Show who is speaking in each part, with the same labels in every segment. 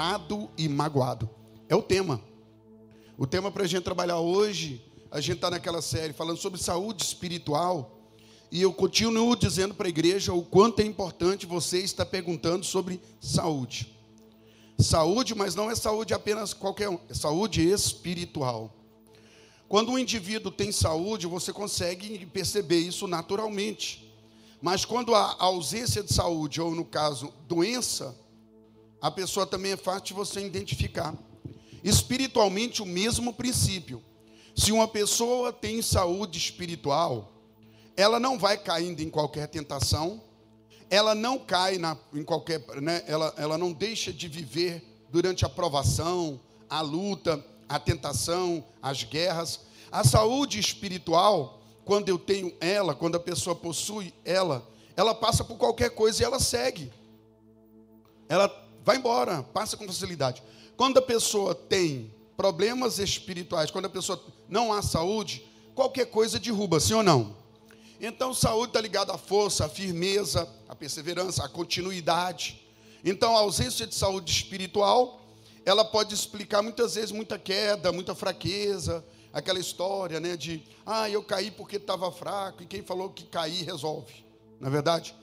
Speaker 1: enganado e magoado. É o tema. O tema para a gente trabalhar hoje, a gente está naquela série falando sobre saúde espiritual. E eu continuo dizendo para a igreja o quanto é importante você estar perguntando sobre saúde. Saúde, mas não é saúde apenas qualquer um, é saúde espiritual. Quando um indivíduo tem saúde, você consegue perceber isso naturalmente. Mas quando há ausência de saúde, ou no caso, doença, a pessoa também é fácil de você identificar. Espiritualmente, o mesmo princípio. Se uma pessoa tem saúde espiritual, ela não vai caindo em qualquer tentação, ela não cai na, em qualquer. Né, ela, ela não deixa de viver durante a provação, a luta, a tentação, as guerras. A saúde espiritual, quando eu tenho ela, quando a pessoa possui ela, ela passa por qualquer coisa e ela segue. Ela vai embora, passa com facilidade. Quando a pessoa tem problemas espirituais, quando a pessoa não há saúde, qualquer coisa derruba, sim ou não? Então, saúde está ligada à força, à firmeza, à perseverança, à continuidade. Então, a ausência de saúde espiritual, ela pode explicar muitas vezes muita queda, muita fraqueza, aquela história, né, de, ah, eu caí porque estava fraco, e quem falou que cair resolve. Na é verdade,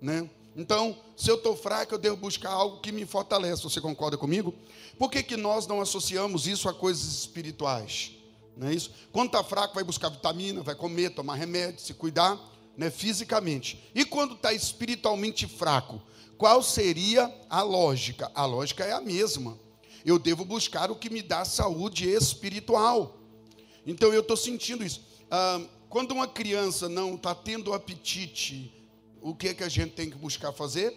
Speaker 1: né? Então, se eu estou fraco, eu devo buscar algo que me fortalece. Você concorda comigo? Por que, que nós não associamos isso a coisas espirituais? Não é isso? Quando está fraco, vai buscar vitamina, vai comer, tomar remédio, se cuidar né, fisicamente. E quando está espiritualmente fraco, qual seria a lógica? A lógica é a mesma. Eu devo buscar o que me dá saúde espiritual. Então eu estou sentindo isso. Ah, quando uma criança não está tendo apetite, o que, é que a gente tem que buscar fazer?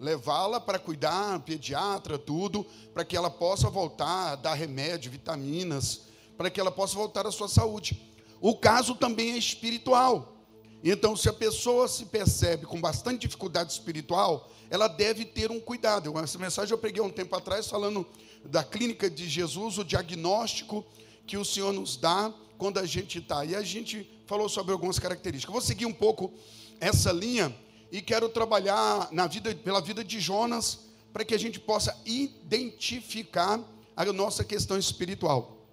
Speaker 1: Levá-la para cuidar, pediatra, tudo, para que ela possa voltar, dar remédio, vitaminas, para que ela possa voltar à sua saúde. O caso também é espiritual. Então, se a pessoa se percebe com bastante dificuldade espiritual, ela deve ter um cuidado. Essa mensagem eu peguei um tempo atrás falando da clínica de Jesus, o diagnóstico que o Senhor nos dá quando a gente está. E a gente falou sobre algumas características. vou seguir um pouco essa linha e quero trabalhar na vida, pela vida de Jonas para que a gente possa identificar a nossa questão espiritual.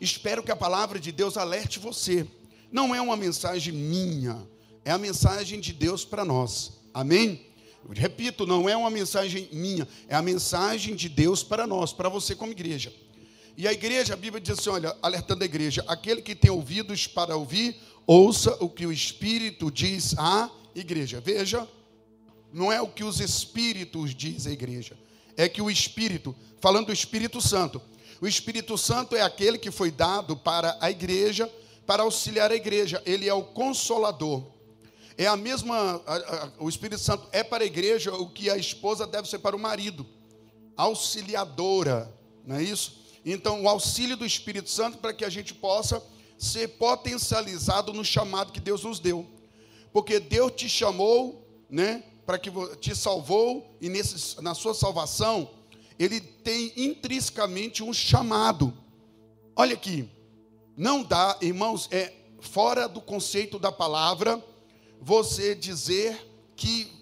Speaker 1: Espero que a palavra de Deus alerte você. Não é uma mensagem minha, é a mensagem de Deus para nós. Amém? repito, não é uma mensagem minha, é a mensagem de Deus para nós, para você como igreja. E a igreja, a Bíblia diz assim: olha, alertando a igreja, aquele que tem ouvidos para ouvir, ouça o que o Espírito diz à igreja. Veja, não é o que os Espíritos diz à igreja, é que o Espírito, falando do Espírito Santo, o Espírito Santo é aquele que foi dado para a igreja, para auxiliar a igreja. Ele é o consolador. É a mesma, a, a, o Espírito Santo é para a igreja o que a esposa deve ser para o marido. Auxiliadora, não é isso? Então, o auxílio do Espírito Santo para que a gente possa ser potencializado no chamado que Deus nos deu. Porque Deus te chamou, né, para que te salvou e nesse, na sua salvação ele tem intrinsecamente um chamado. Olha aqui, não dá, irmãos, é fora do conceito da palavra você dizer que,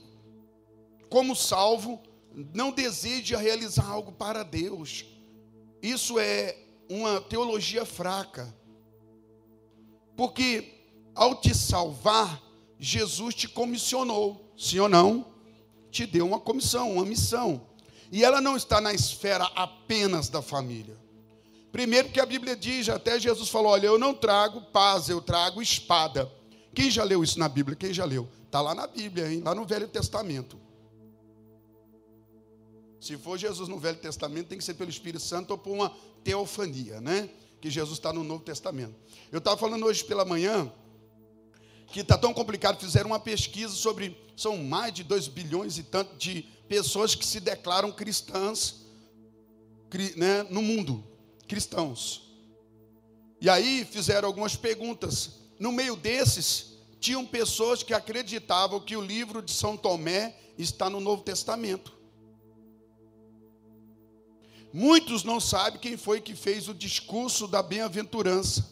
Speaker 1: como salvo, não deseja realizar algo para Deus. Isso é uma teologia fraca. Porque ao te salvar, Jesus te comissionou, sim ou não? Te deu uma comissão, uma missão. E ela não está na esfera apenas da família. Primeiro, que a Bíblia diz, até Jesus falou: Olha, eu não trago paz, eu trago espada. Quem já leu isso na Bíblia? Quem já leu? Está lá na Bíblia, hein? lá no Velho Testamento. Se for Jesus no Velho Testamento, tem que ser pelo Espírito Santo ou por uma teofania, né? Que Jesus está no Novo Testamento. Eu estava falando hoje pela manhã que está tão complicado. Fizeram uma pesquisa sobre. São mais de 2 bilhões e tanto de pessoas que se declaram cristãs né, no mundo, cristãos. E aí fizeram algumas perguntas. No meio desses, tinham pessoas que acreditavam que o livro de São Tomé está no Novo Testamento. Muitos não sabem quem foi que fez o discurso da bem-aventurança.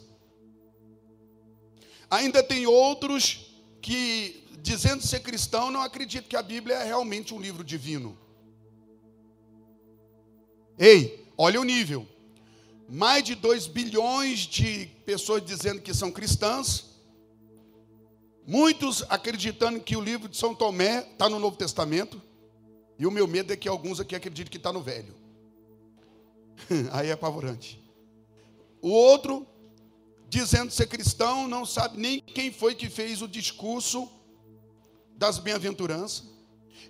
Speaker 1: Ainda tem outros que dizendo ser cristão, não acredito que a Bíblia é realmente um livro divino. Ei, olha o nível. Mais de 2 bilhões de pessoas dizendo que são cristãs. Muitos acreditando que o livro de São Tomé está no Novo Testamento. E o meu medo é que alguns aqui acreditem que está no Velho. Aí é apavorante. O outro, dizendo ser cristão, não sabe nem quem foi que fez o discurso das bem-aventuranças.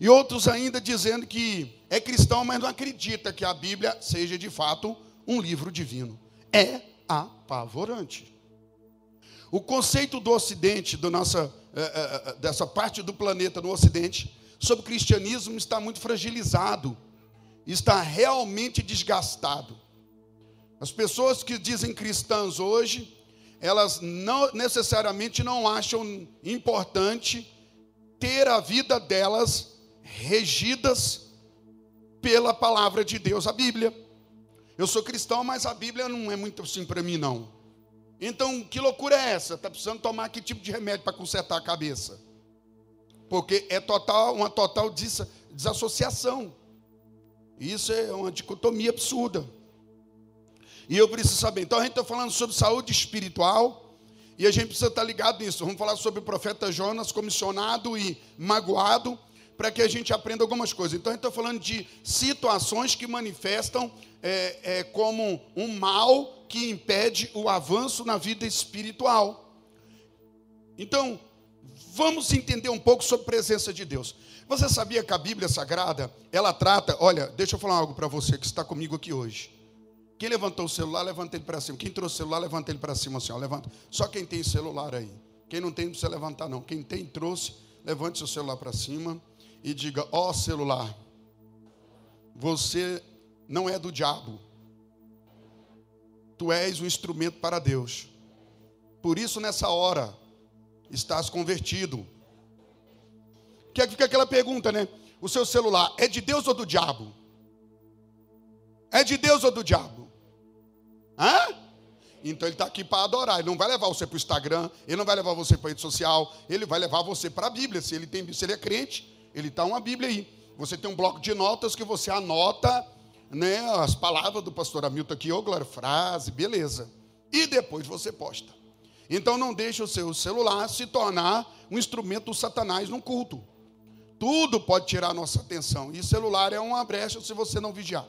Speaker 1: E outros ainda dizendo que é cristão, mas não acredita que a Bíblia seja de fato um livro divino. É apavorante. O conceito do Ocidente, do nossa, eh, eh, dessa parte do planeta no Ocidente, sobre o cristianismo está muito fragilizado, está realmente desgastado. As pessoas que dizem cristãs hoje, elas não necessariamente não acham importante ter a vida delas regidas pela palavra de Deus, a Bíblia. Eu sou cristão, mas a Bíblia não é muito assim para mim, não. Então, que loucura é essa? Está precisando tomar que tipo de remédio para consertar a cabeça? Porque é total, uma total desassociação. Isso é uma dicotomia absurda. E eu preciso saber. Então, a gente está falando sobre saúde espiritual. E a gente precisa estar ligado nisso. Vamos falar sobre o profeta Jonas, comissionado e magoado para que a gente aprenda algumas coisas. Então, a gente está falando de situações que manifestam é, é, como um mal que impede o avanço na vida espiritual. Então, vamos entender um pouco sobre a presença de Deus. Você sabia que a Bíblia Sagrada, ela trata, olha, deixa eu falar algo para você que está comigo aqui hoje. Quem levantou o celular, levanta ele para cima. Quem trouxe o celular, levanta ele para cima assim, ó, levanta. Só quem tem celular aí. Quem não tem, não precisa levantar não. Quem tem, trouxe, levante seu celular para cima e diga: Ó oh, celular, você não é do diabo, tu és um instrumento para Deus. Por isso, nessa hora, estás convertido. Que é fica aquela pergunta, né? O seu celular é de Deus ou do diabo? É de Deus ou do diabo? Hã? Então ele está aqui para adorar. Ele não vai levar você para o Instagram, ele não vai levar você para a rede social, ele vai levar você para a Bíblia. Se ele, tem, se ele é crente, ele está uma Bíblia aí. Você tem um bloco de notas que você anota né, as palavras do pastor Hamilton aqui, ô glória, frase, beleza. E depois você posta. Então não deixe o seu celular se tornar um instrumento Satanás no culto. Tudo pode tirar a nossa atenção. E celular é uma brecha se você não vigiar.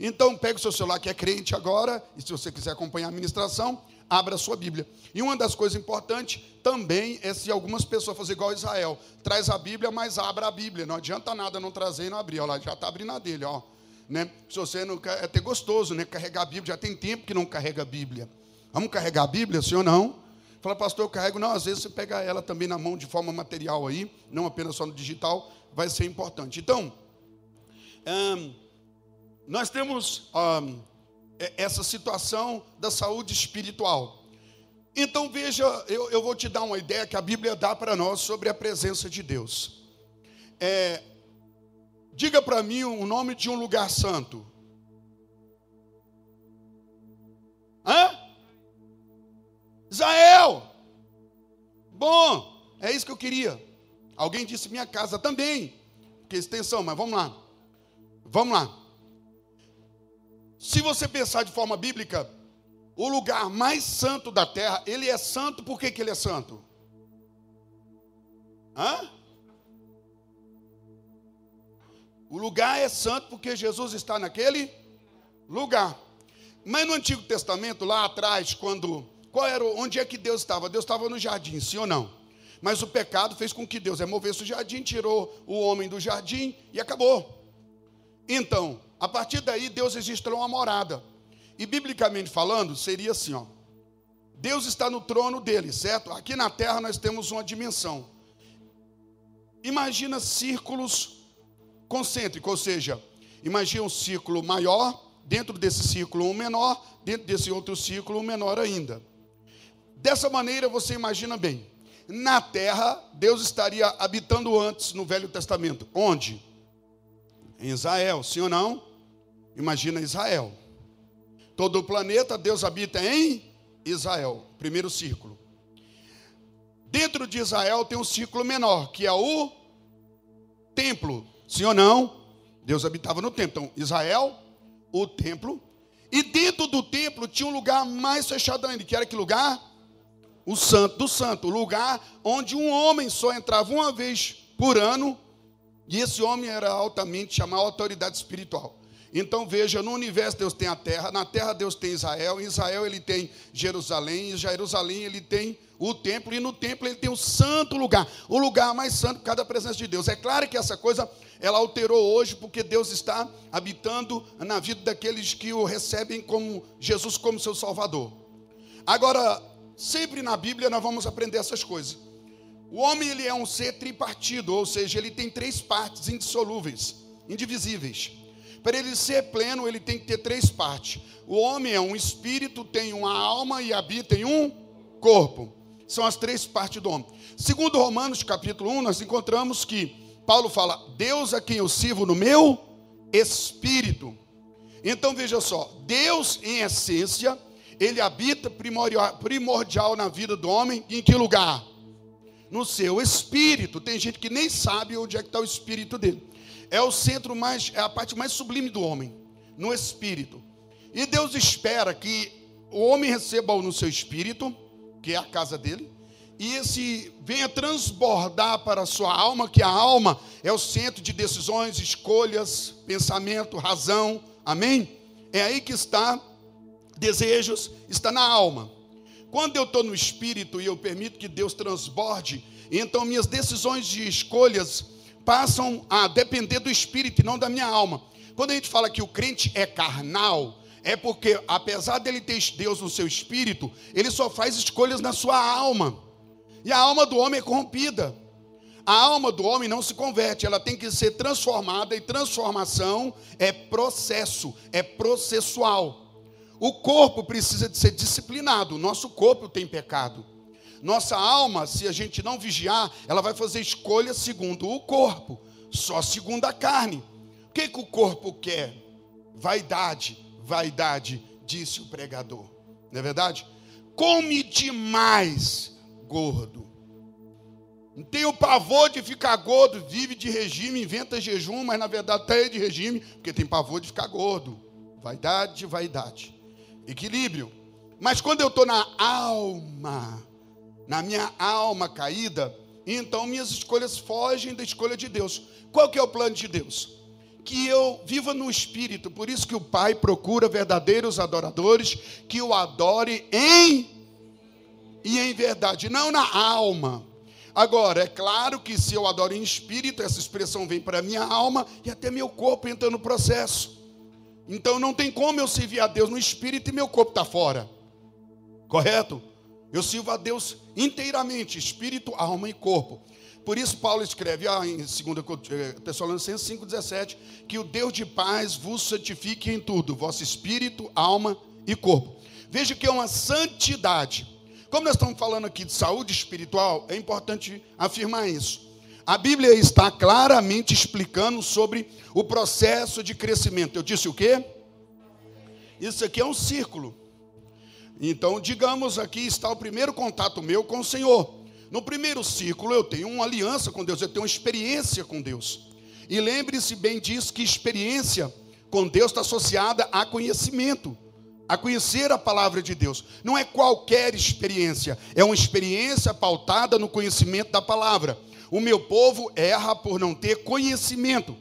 Speaker 1: Então, pegue o seu celular que é crente agora, e se você quiser acompanhar a ministração, abra a sua Bíblia. E uma das coisas importantes também é se algumas pessoas fazerem igual a Israel, traz a Bíblia, mas abra a Bíblia. Não adianta nada não trazer e não abrir. Olha lá, já está abrindo a dele, ó. Né? Se você não quer, é até gostoso, né? Carregar a Bíblia, já tem tempo que não carrega a Bíblia. Vamos carregar a Bíblia, sim ou não? Fala, pastor, eu carrego. Não, às vezes você pega ela também na mão de forma material aí, não apenas só no digital, vai ser importante. Então, nós temos essa situação da saúde espiritual. Então veja, eu, eu, vou te dar uma ideia que a Bíblia dá para nós sobre a presença de Deus. É, diga para mim o nome de um lugar santo. Hã? Israel. Bom, é isso que eu queria. Alguém disse minha casa também. Que extensão, mas vamos lá. Vamos lá. Se você pensar de forma bíblica, o lugar mais santo da terra, ele é santo, por que, que ele é santo? Hã? O lugar é santo porque Jesus está naquele lugar. Mas no Antigo Testamento, lá atrás, quando. Qual era, onde é que Deus estava? Deus estava no jardim, sim ou não? Mas o pecado fez com que Deus removesse o jardim, tirou o homem do jardim e acabou. Então, a partir daí, Deus registrou uma morada. E biblicamente falando, seria assim, ó. Deus está no trono dele, certo? Aqui na terra nós temos uma dimensão. Imagina círculos concêntricos, ou seja, imagina um círculo maior, dentro desse círculo um menor, dentro desse outro círculo um menor ainda. Dessa maneira você imagina bem. Na terra, Deus estaria habitando antes no Velho Testamento. Onde? Em Israel, sim ou não? Imagina Israel. Todo o planeta, Deus habita em Israel. Primeiro círculo. Dentro de Israel tem um círculo menor, que é o templo. Sim ou não? Deus habitava no templo. Então, Israel, o templo. E dentro do templo tinha um lugar mais fechado ainda, que era que lugar? O santo do santo, o lugar onde um homem só entrava uma vez por ano, e esse homem era altamente chamado autoridade espiritual. Então veja, no universo Deus tem a terra, na terra Deus tem Israel, em Israel ele tem Jerusalém, em Jerusalém ele tem o templo, e no templo ele tem o santo lugar, o lugar mais santo por causa da presença de Deus. É claro que essa coisa ela alterou hoje, porque Deus está habitando na vida daqueles que o recebem como Jesus como seu Salvador. Agora, sempre na Bíblia nós vamos aprender essas coisas. O homem ele é um ser tripartido, ou seja, ele tem três partes indissolúveis, indivisíveis. Para ele ser pleno, ele tem que ter três partes. O homem é um espírito, tem uma alma e habita em um corpo. São as três partes do homem. Segundo Romanos, capítulo 1, nós encontramos que Paulo fala: "Deus a quem eu sirvo no meu espírito". Então veja só, Deus em essência, ele habita primordial, na vida do homem em que lugar? No seu espírito. Tem gente que nem sabe onde é que está o espírito dele é o centro mais, é a parte mais sublime do homem, no espírito. E Deus espera que o homem receba-o no seu espírito, que é a casa dele, e esse venha transbordar para a sua alma, que a alma é o centro de decisões, escolhas, pensamento, razão. Amém? É aí que está desejos, está na alma. Quando eu estou no espírito e eu permito que Deus transborde, então minhas decisões de escolhas passam a depender do espírito e não da minha alma. Quando a gente fala que o crente é carnal, é porque, apesar dele ter Deus no seu espírito, ele só faz escolhas na sua alma. E a alma do homem é corrompida. A alma do homem não se converte, ela tem que ser transformada, e transformação é processo, é processual. O corpo precisa de ser disciplinado, o nosso corpo tem pecado. Nossa alma, se a gente não vigiar, ela vai fazer escolhas segundo o corpo, só segundo a carne. O que, que o corpo quer? Vaidade, vaidade, disse o pregador. Não é verdade? Come demais, gordo. Não tem o pavor de ficar gordo, vive de regime, inventa jejum, mas na verdade está de regime, porque tem pavor de ficar gordo. Vaidade, vaidade. Equilíbrio. Mas quando eu estou na alma, na minha alma caída, então minhas escolhas fogem da escolha de Deus. Qual que é o plano de Deus? Que eu viva no espírito, por isso que o Pai procura verdadeiros adoradores que o adore em e em verdade, não na alma. Agora, é claro que se eu adoro em espírito, essa expressão vem para minha alma e até meu corpo entra no processo. Então não tem como eu servir a Deus no espírito e meu corpo está fora. Correto? Eu sirvo a Deus inteiramente, espírito, alma e corpo. Por isso Paulo escreve ah, em 2 eh, Tessalonicenses 5,17, que o Deus de paz vos santifique em tudo, vosso espírito, alma e corpo. Veja que é uma santidade. Como nós estamos falando aqui de saúde espiritual, é importante afirmar isso. A Bíblia está claramente explicando sobre o processo de crescimento. Eu disse o quê? Isso aqui é um círculo. Então, digamos aqui está o primeiro contato meu com o Senhor. No primeiro ciclo, eu tenho uma aliança com Deus, eu tenho uma experiência com Deus. E lembre-se bem disso que experiência com Deus está associada a conhecimento, a conhecer a palavra de Deus. Não é qualquer experiência, é uma experiência pautada no conhecimento da palavra. O meu povo erra por não ter conhecimento.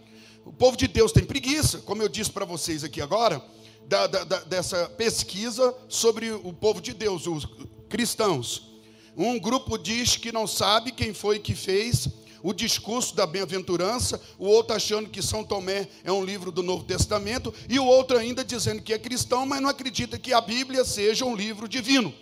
Speaker 1: O povo de Deus tem preguiça, como eu disse para vocês aqui agora da, da, dessa pesquisa sobre o povo de Deus, os cristãos. Um grupo diz que não sabe quem foi que fez o discurso da bem-aventurança, o outro achando que São Tomé é um livro do Novo Testamento, e o outro ainda dizendo que é cristão, mas não acredita que a Bíblia seja um livro divino.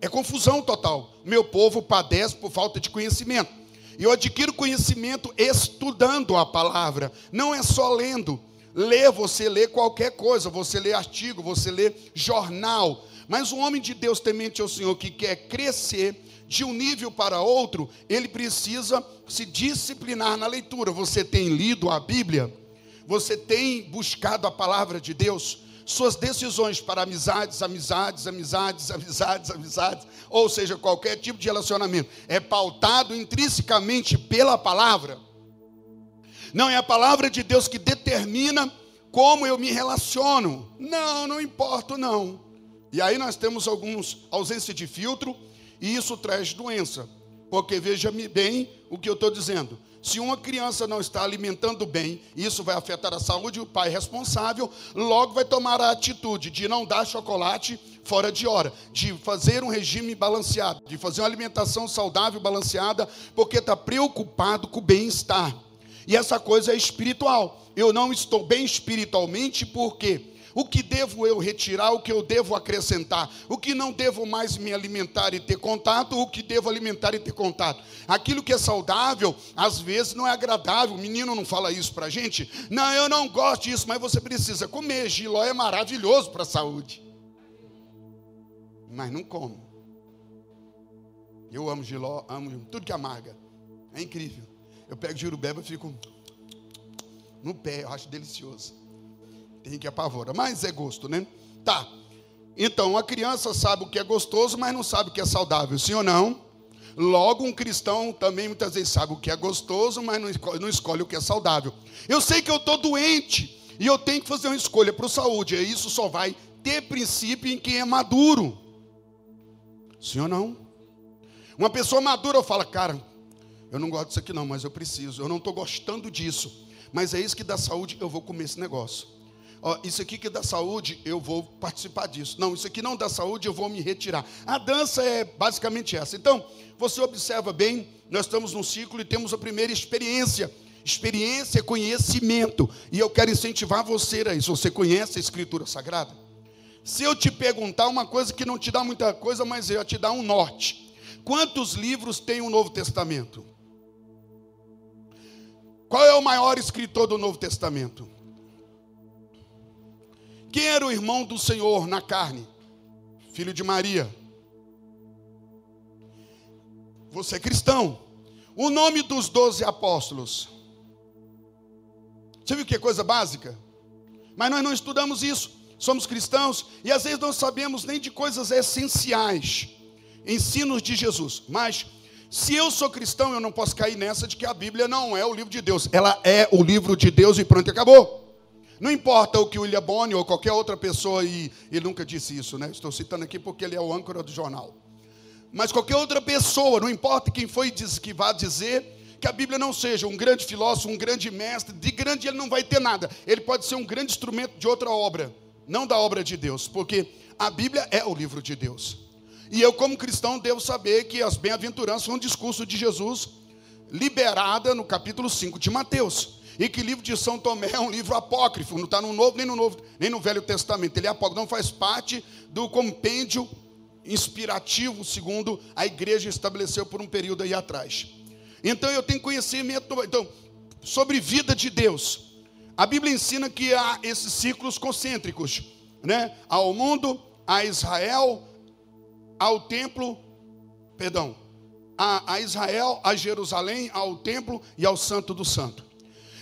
Speaker 1: É confusão total. Meu povo padece por falta de conhecimento. E eu adquiro conhecimento estudando a palavra, não é só lendo. Ler, você lê qualquer coisa, você lê artigo, você lê jornal. Mas um homem de Deus temente ao Senhor que quer crescer de um nível para outro, ele precisa se disciplinar na leitura. Você tem lido a Bíblia? Você tem buscado a palavra de Deus? Suas decisões para amizades, amizades, amizades, amizades, amizades, ou seja, qualquer tipo de relacionamento, é pautado intrinsecamente pela palavra. Não é a palavra de Deus que determina como eu me relaciono. Não, não importa, não. E aí nós temos alguns ausência de filtro e isso traz doença. Porque veja-me bem o que eu estou dizendo. Se uma criança não está alimentando bem, isso vai afetar a saúde, o pai responsável logo vai tomar a atitude de não dar chocolate fora de hora, de fazer um regime balanceado, de fazer uma alimentação saudável, balanceada, porque está preocupado com o bem-estar. E essa coisa é espiritual. Eu não estou bem espiritualmente porque o que devo eu retirar, o que eu devo acrescentar, o que não devo mais me alimentar e ter contato, o que devo alimentar e ter contato. Aquilo que é saudável, às vezes não é agradável. O menino não fala isso para gente. Não, eu não gosto disso, mas você precisa comer. Giló é maravilhoso para a saúde. Mas não como. Eu amo giló, amo tudo que amarga. É incrível. Eu pego jurubeba e fico no pé, eu acho delicioso. Tem que apavora, mas é gosto, né? Tá. Então, a criança sabe o que é gostoso, mas não sabe o que é saudável, sim ou não? Logo, um cristão também muitas vezes sabe o que é gostoso, mas não escolhe, não escolhe o que é saudável. Eu sei que eu estou doente e eu tenho que fazer uma escolha para a saúde. E isso só vai ter princípio em quem é maduro. Sim ou não? Uma pessoa madura fala, cara, eu não gosto disso aqui não, mas eu preciso. Eu não estou gostando disso. Mas é isso que dá saúde, eu vou comer esse negócio ó, isso aqui que dá saúde, eu vou participar disso. Não, isso aqui não dá saúde, eu vou me retirar. A dança é basicamente essa. Então, você observa bem, nós estamos num ciclo e temos a primeira experiência. Experiência é conhecimento. E eu quero incentivar você a isso. Você conhece a Escritura Sagrada? Se eu te perguntar uma coisa que não te dá muita coisa, mas eu te dá um norte. Quantos livros tem o Novo Testamento? Qual é o maior escritor do Novo Testamento? Quem era o irmão do Senhor na carne? Filho de Maria. Você é cristão. O nome dos doze apóstolos. Você viu que coisa básica? Mas nós não estudamos isso. Somos cristãos e às vezes não sabemos nem de coisas essenciais, ensinos de Jesus. Mas se eu sou cristão, eu não posso cair nessa de que a Bíblia não é o livro de Deus. Ela é o livro de Deus e pronto, acabou. Não importa o que o William Bonner ou qualquer outra pessoa, e ele nunca disse isso, né? Estou citando aqui porque ele é o âncora do jornal. Mas qualquer outra pessoa, não importa quem foi que vá dizer que a Bíblia não seja um grande filósofo, um grande mestre, de grande ele não vai ter nada. Ele pode ser um grande instrumento de outra obra, não da obra de Deus, porque a Bíblia é o livro de Deus. E eu, como cristão, devo saber que as bem-aventuranças são um discurso de Jesus liberada no capítulo 5 de Mateus. E que livro de São Tomé é um livro apócrifo, não está no Novo nem no Novo, nem no Velho Testamento. Ele é apócrifo, não faz parte do compêndio inspirativo, segundo a igreja estabeleceu por um período aí atrás. Então eu tenho conhecimento então, sobre vida de Deus. A Bíblia ensina que há esses ciclos concêntricos, né? Ao mundo, a Israel, ao templo, perdão, a, a Israel, a Jerusalém, ao templo e ao Santo do Santo.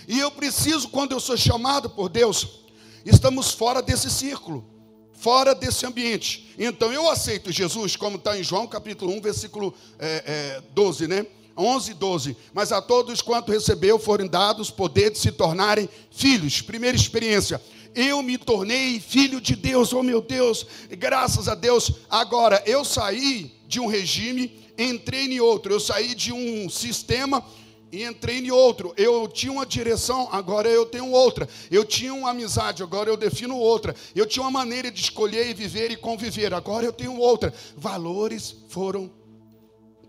Speaker 1: E eu preciso, quando eu sou chamado por Deus, estamos fora desse círculo, fora desse ambiente. Então eu aceito Jesus, como está em João capítulo 1, versículo é, é, 12, né? 11 12. Mas a todos quanto recebeu foram dados poder de se tornarem filhos. Primeira experiência. Eu me tornei filho de Deus, oh meu Deus, graças a Deus. Agora, eu saí de um regime, entrei em outro. Eu saí de um sistema e entrei em outro. Eu tinha uma direção, agora eu tenho outra. Eu tinha uma amizade, agora eu defino outra. Eu tinha uma maneira de escolher e viver e conviver, agora eu tenho outra. Valores foram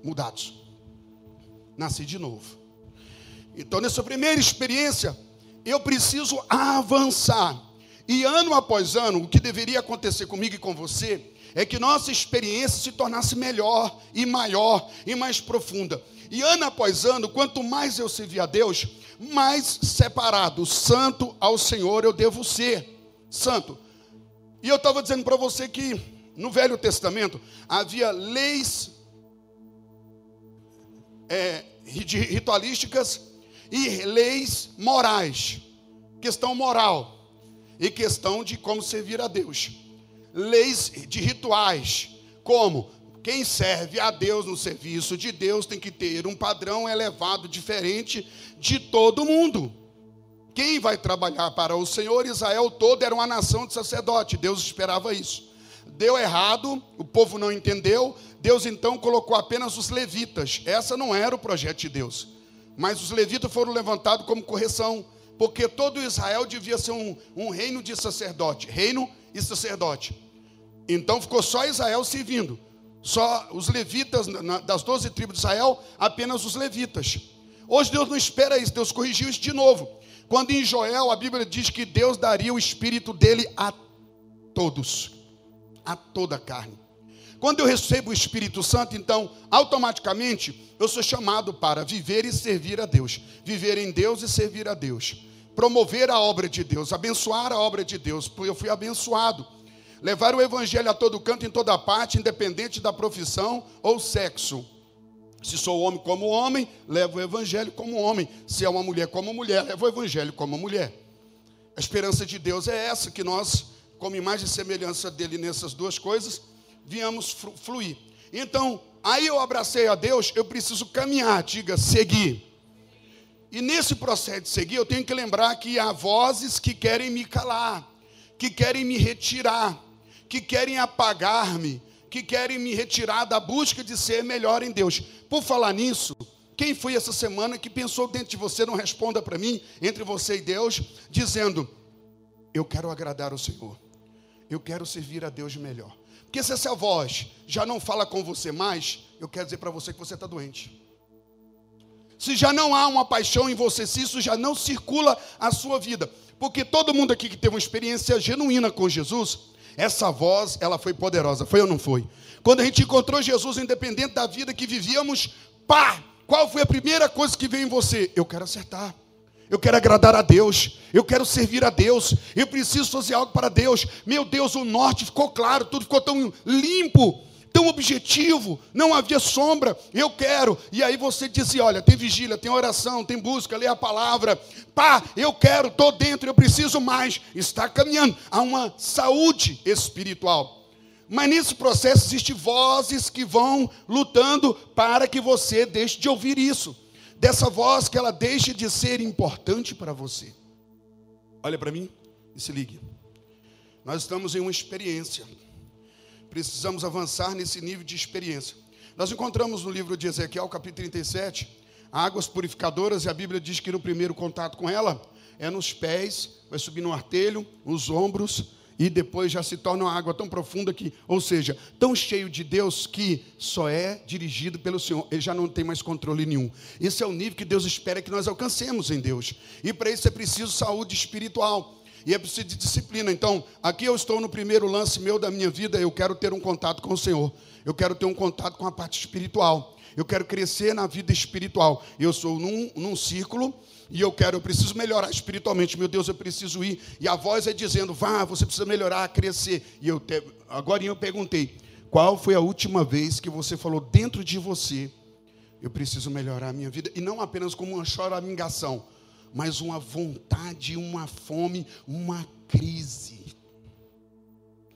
Speaker 1: mudados. Nasci de novo. Então, nessa primeira experiência, eu preciso avançar. E ano após ano, o que deveria acontecer comigo e com você é que nossa experiência se tornasse melhor e maior e mais profunda. E ano após ano, quanto mais eu servir a Deus, mais separado, santo ao Senhor eu devo ser. Santo. E eu estava dizendo para você que no Velho Testamento havia leis é, ritualísticas e leis morais. Questão moral e questão de como servir a Deus. Leis de rituais, como quem serve a Deus no serviço de Deus tem que ter um padrão elevado, diferente de todo mundo. Quem vai trabalhar para o Senhor? Israel todo era uma nação de sacerdote. Deus esperava isso. Deu errado, o povo não entendeu. Deus então colocou apenas os levitas. Essa não era o projeto de Deus. Mas os levitas foram levantados como correção, porque todo Israel devia ser um, um reino de sacerdote, reino e sacerdote. Então ficou só Israel servindo. Só os levitas, das 12 tribos de Israel, apenas os levitas. Hoje Deus não espera isso, Deus corrigiu isso de novo. Quando em Joel a Bíblia diz que Deus daria o espírito dele a todos, a toda a carne. Quando eu recebo o Espírito Santo, então, automaticamente, eu sou chamado para viver e servir a Deus. Viver em Deus e servir a Deus. Promover a obra de Deus, abençoar a obra de Deus, porque eu fui abençoado. Levar o evangelho a todo canto, em toda parte, independente da profissão ou sexo. Se sou homem como homem, levo o evangelho como homem. Se é uma mulher como mulher, levo o evangelho como mulher. A esperança de Deus é essa, que nós, como imagem e semelhança dele nessas duas coisas, viemos fluir. Então, aí eu abracei a Deus, eu preciso caminhar, diga, seguir. E nesse processo de seguir, eu tenho que lembrar que há vozes que querem me calar, que querem me retirar, que querem apagar-me, que querem me retirar da busca de ser melhor em Deus. Por falar nisso, quem foi essa semana que pensou dentro de você, não responda para mim, entre você e Deus, dizendo: Eu quero agradar o Senhor, eu quero servir a Deus melhor. Porque se essa voz já não fala com você mais, eu quero dizer para você que você está doente. Se já não há uma paixão em você, se isso já não circula a sua vida, porque todo mundo aqui que teve uma experiência genuína com Jesus, essa voz, ela foi poderosa, foi ou não foi? Quando a gente encontrou Jesus, independente da vida que vivíamos, pá! Qual foi a primeira coisa que veio em você? Eu quero acertar. Eu quero agradar a Deus. Eu quero servir a Deus. Eu preciso fazer algo para Deus. Meu Deus, o norte ficou claro, tudo ficou tão limpo tão objetivo, não havia sombra, eu quero. E aí você dizia: olha, tem vigília, tem oração, tem busca, lê a palavra. Pá, eu quero, estou dentro, eu preciso mais. Está caminhando a uma saúde espiritual. Mas nesse processo existem vozes que vão lutando para que você deixe de ouvir isso. Dessa voz que ela deixe de ser importante para você. Olha para mim e se ligue. Nós estamos em uma experiência precisamos avançar nesse nível de experiência. Nós encontramos no livro de Ezequiel, capítulo 37, águas purificadoras, e a Bíblia diz que no primeiro contato com ela é nos pés, vai subir no artelho, nos ombros, e depois já se torna uma água tão profunda que, ou seja, tão cheio de Deus que só é dirigido pelo Senhor, ele já não tem mais controle nenhum. Esse é o nível que Deus espera que nós alcancemos em Deus. E para isso é preciso saúde espiritual. E é preciso de disciplina. Então, aqui eu estou no primeiro lance meu da minha vida. Eu quero ter um contato com o Senhor. Eu quero ter um contato com a parte espiritual. Eu quero crescer na vida espiritual. Eu sou num, num círculo e eu quero, eu preciso melhorar espiritualmente. Meu Deus, eu preciso ir. E a voz é dizendo: vá, você precisa melhorar, crescer. E eu te, agora eu perguntei: qual foi a última vez que você falou dentro de você? Eu preciso melhorar a minha vida. E não apenas como uma choramingação mas uma vontade, uma fome, uma crise.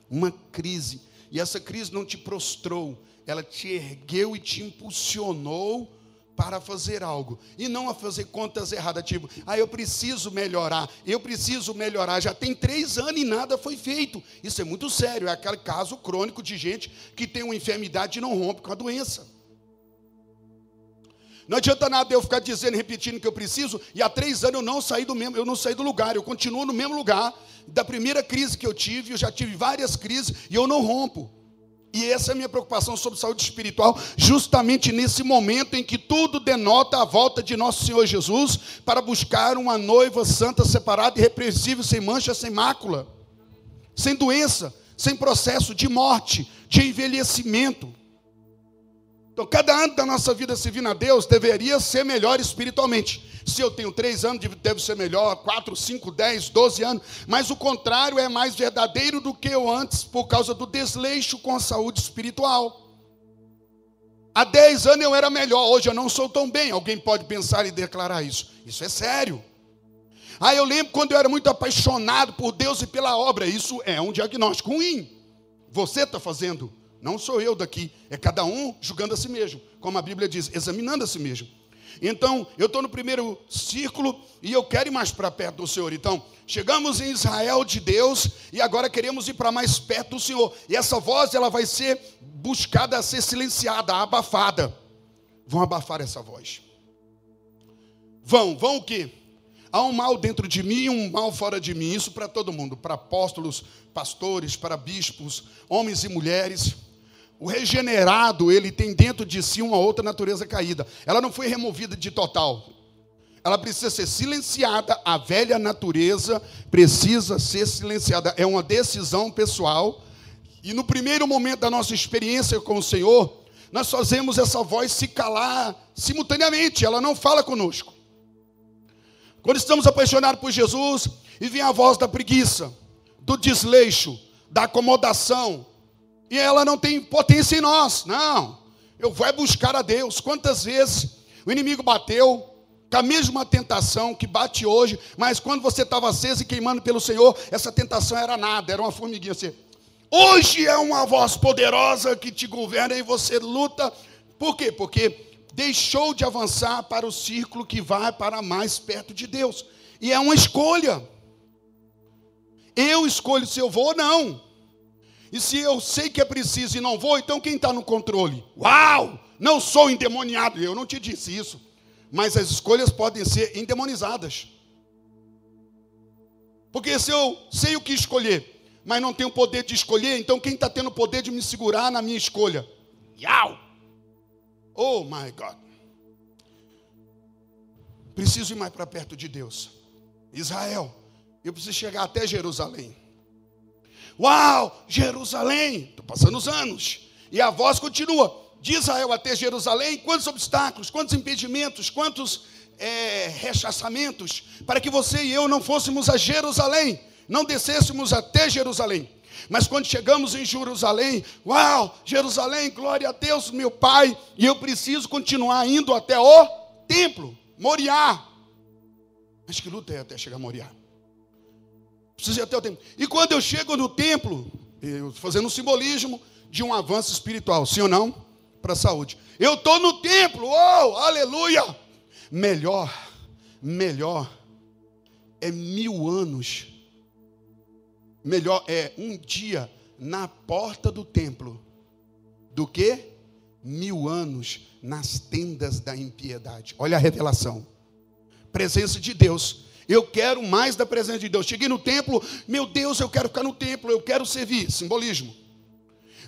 Speaker 1: Uma crise. E essa crise não te prostrou, ela te ergueu e te impulsionou para fazer algo e não a fazer contas erradas, tipo, ah, eu preciso melhorar, eu preciso melhorar. Já tem três anos e nada foi feito. Isso é muito sério. É aquele caso crônico de gente que tem uma enfermidade e não rompe com a doença. Não adianta nada eu ficar dizendo, repetindo que eu preciso, e há três anos eu não saí do mesmo, eu não saí do lugar, eu continuo no mesmo lugar. Da primeira crise que eu tive, eu já tive várias crises e eu não rompo. E essa é a minha preocupação sobre saúde espiritual, justamente nesse momento em que tudo denota a volta de nosso Senhor Jesus para buscar uma noiva santa, separada, irrepreensível, sem mancha, sem mácula, sem doença, sem processo de morte, de envelhecimento. Então, cada ano da nossa vida servindo a Deus deveria ser melhor espiritualmente. Se eu tenho três anos, deve ser melhor, quatro, cinco, dez, doze anos. Mas o contrário é mais verdadeiro do que eu antes, por causa do desleixo com a saúde espiritual. Há dez anos eu era melhor, hoje eu não sou tão bem. Alguém pode pensar e declarar isso. Isso é sério. Ah, eu lembro quando eu era muito apaixonado por Deus e pela obra. Isso é um diagnóstico ruim. Você está fazendo. Não sou eu daqui, é cada um julgando a si mesmo, como a Bíblia diz, examinando a si mesmo. Então, eu estou no primeiro círculo e eu quero ir mais para perto do Senhor. Então, chegamos em Israel de Deus e agora queremos ir para mais perto do Senhor. E essa voz, ela vai ser buscada a ser silenciada, abafada. Vão abafar essa voz. Vão, vão o quê? Há um mal dentro de mim e um mal fora de mim. Isso para todo mundo, para apóstolos, pastores, para bispos, homens e mulheres. O regenerado, ele tem dentro de si uma outra natureza caída. Ela não foi removida de total. Ela precisa ser silenciada. A velha natureza precisa ser silenciada. É uma decisão pessoal. E no primeiro momento da nossa experiência com o Senhor, nós fazemos essa voz se calar simultaneamente. Ela não fala conosco. Quando estamos apaixonados por Jesus e vem a voz da preguiça, do desleixo, da acomodação, e ela não tem potência em nós. Não. Eu vou buscar a Deus. Quantas vezes o inimigo bateu com a mesma tentação que bate hoje, mas quando você estava aceso e queimando pelo Senhor, essa tentação era nada, era uma formiguinha assim. Hoje é uma voz poderosa que te governa e você luta. Por quê? Porque deixou de avançar para o círculo que vai para mais perto de Deus. E é uma escolha. Eu escolho se eu vou ou não. E se eu sei que é preciso e não vou, então quem está no controle? Uau! Não sou endemoniado. Eu não te disse isso. Mas as escolhas podem ser endemonizadas. Porque se eu sei o que escolher, mas não tenho poder de escolher, então quem está tendo poder de me segurar na minha escolha? Yau! Oh my God. Preciso ir mais para perto de Deus. Israel, eu preciso chegar até Jerusalém. Uau, Jerusalém! Estou passando os anos. E a voz continua. De Israel até Jerusalém, quantos obstáculos, quantos impedimentos, quantos é, rechaçamentos, para que você e eu não fôssemos a Jerusalém, não descêssemos até Jerusalém. Mas quando chegamos em Jerusalém, uau, Jerusalém, glória a Deus, meu Pai, e eu preciso continuar indo até o templo, Moriá. Mas que luta é até chegar a Moriá? Preciso ir até o templo. E quando eu chego no templo, eu fazendo um simbolismo de um avanço espiritual, sim ou não? Para a saúde. Eu estou no templo, oh, aleluia! Melhor, melhor é mil anos melhor é um dia na porta do templo do que mil anos nas tendas da impiedade. Olha a revelação. Presença de Deus. Eu quero mais da presença de Deus. Cheguei no templo, meu Deus, eu quero ficar no templo, eu quero servir. Simbolismo.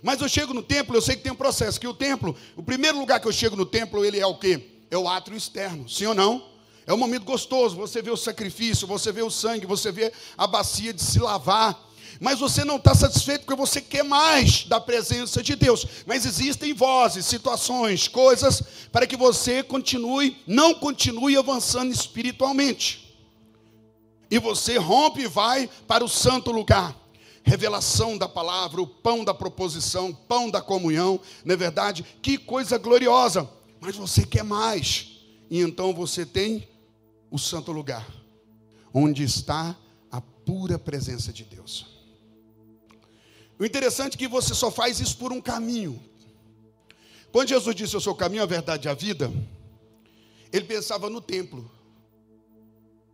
Speaker 1: Mas eu chego no templo, eu sei que tem um processo. Que o templo, o primeiro lugar que eu chego no templo, ele é o quê? É o átrio externo. Sim ou não? É um momento gostoso. Você vê o sacrifício, você vê o sangue, você vê a bacia de se lavar mas você não está satisfeito porque você quer mais da presença de Deus. Mas existem vozes, situações, coisas para que você continue, não continue avançando espiritualmente. E você rompe e vai para o santo lugar. Revelação da palavra, o pão da proposição, pão da comunhão, não é verdade? Que coisa gloriosa. Mas você quer mais. E então você tem o santo lugar, onde está a pura presença de Deus. O interessante é que você só faz isso por um caminho. Quando Jesus disse eu sou o caminho, a verdade e a vida, ele pensava no templo.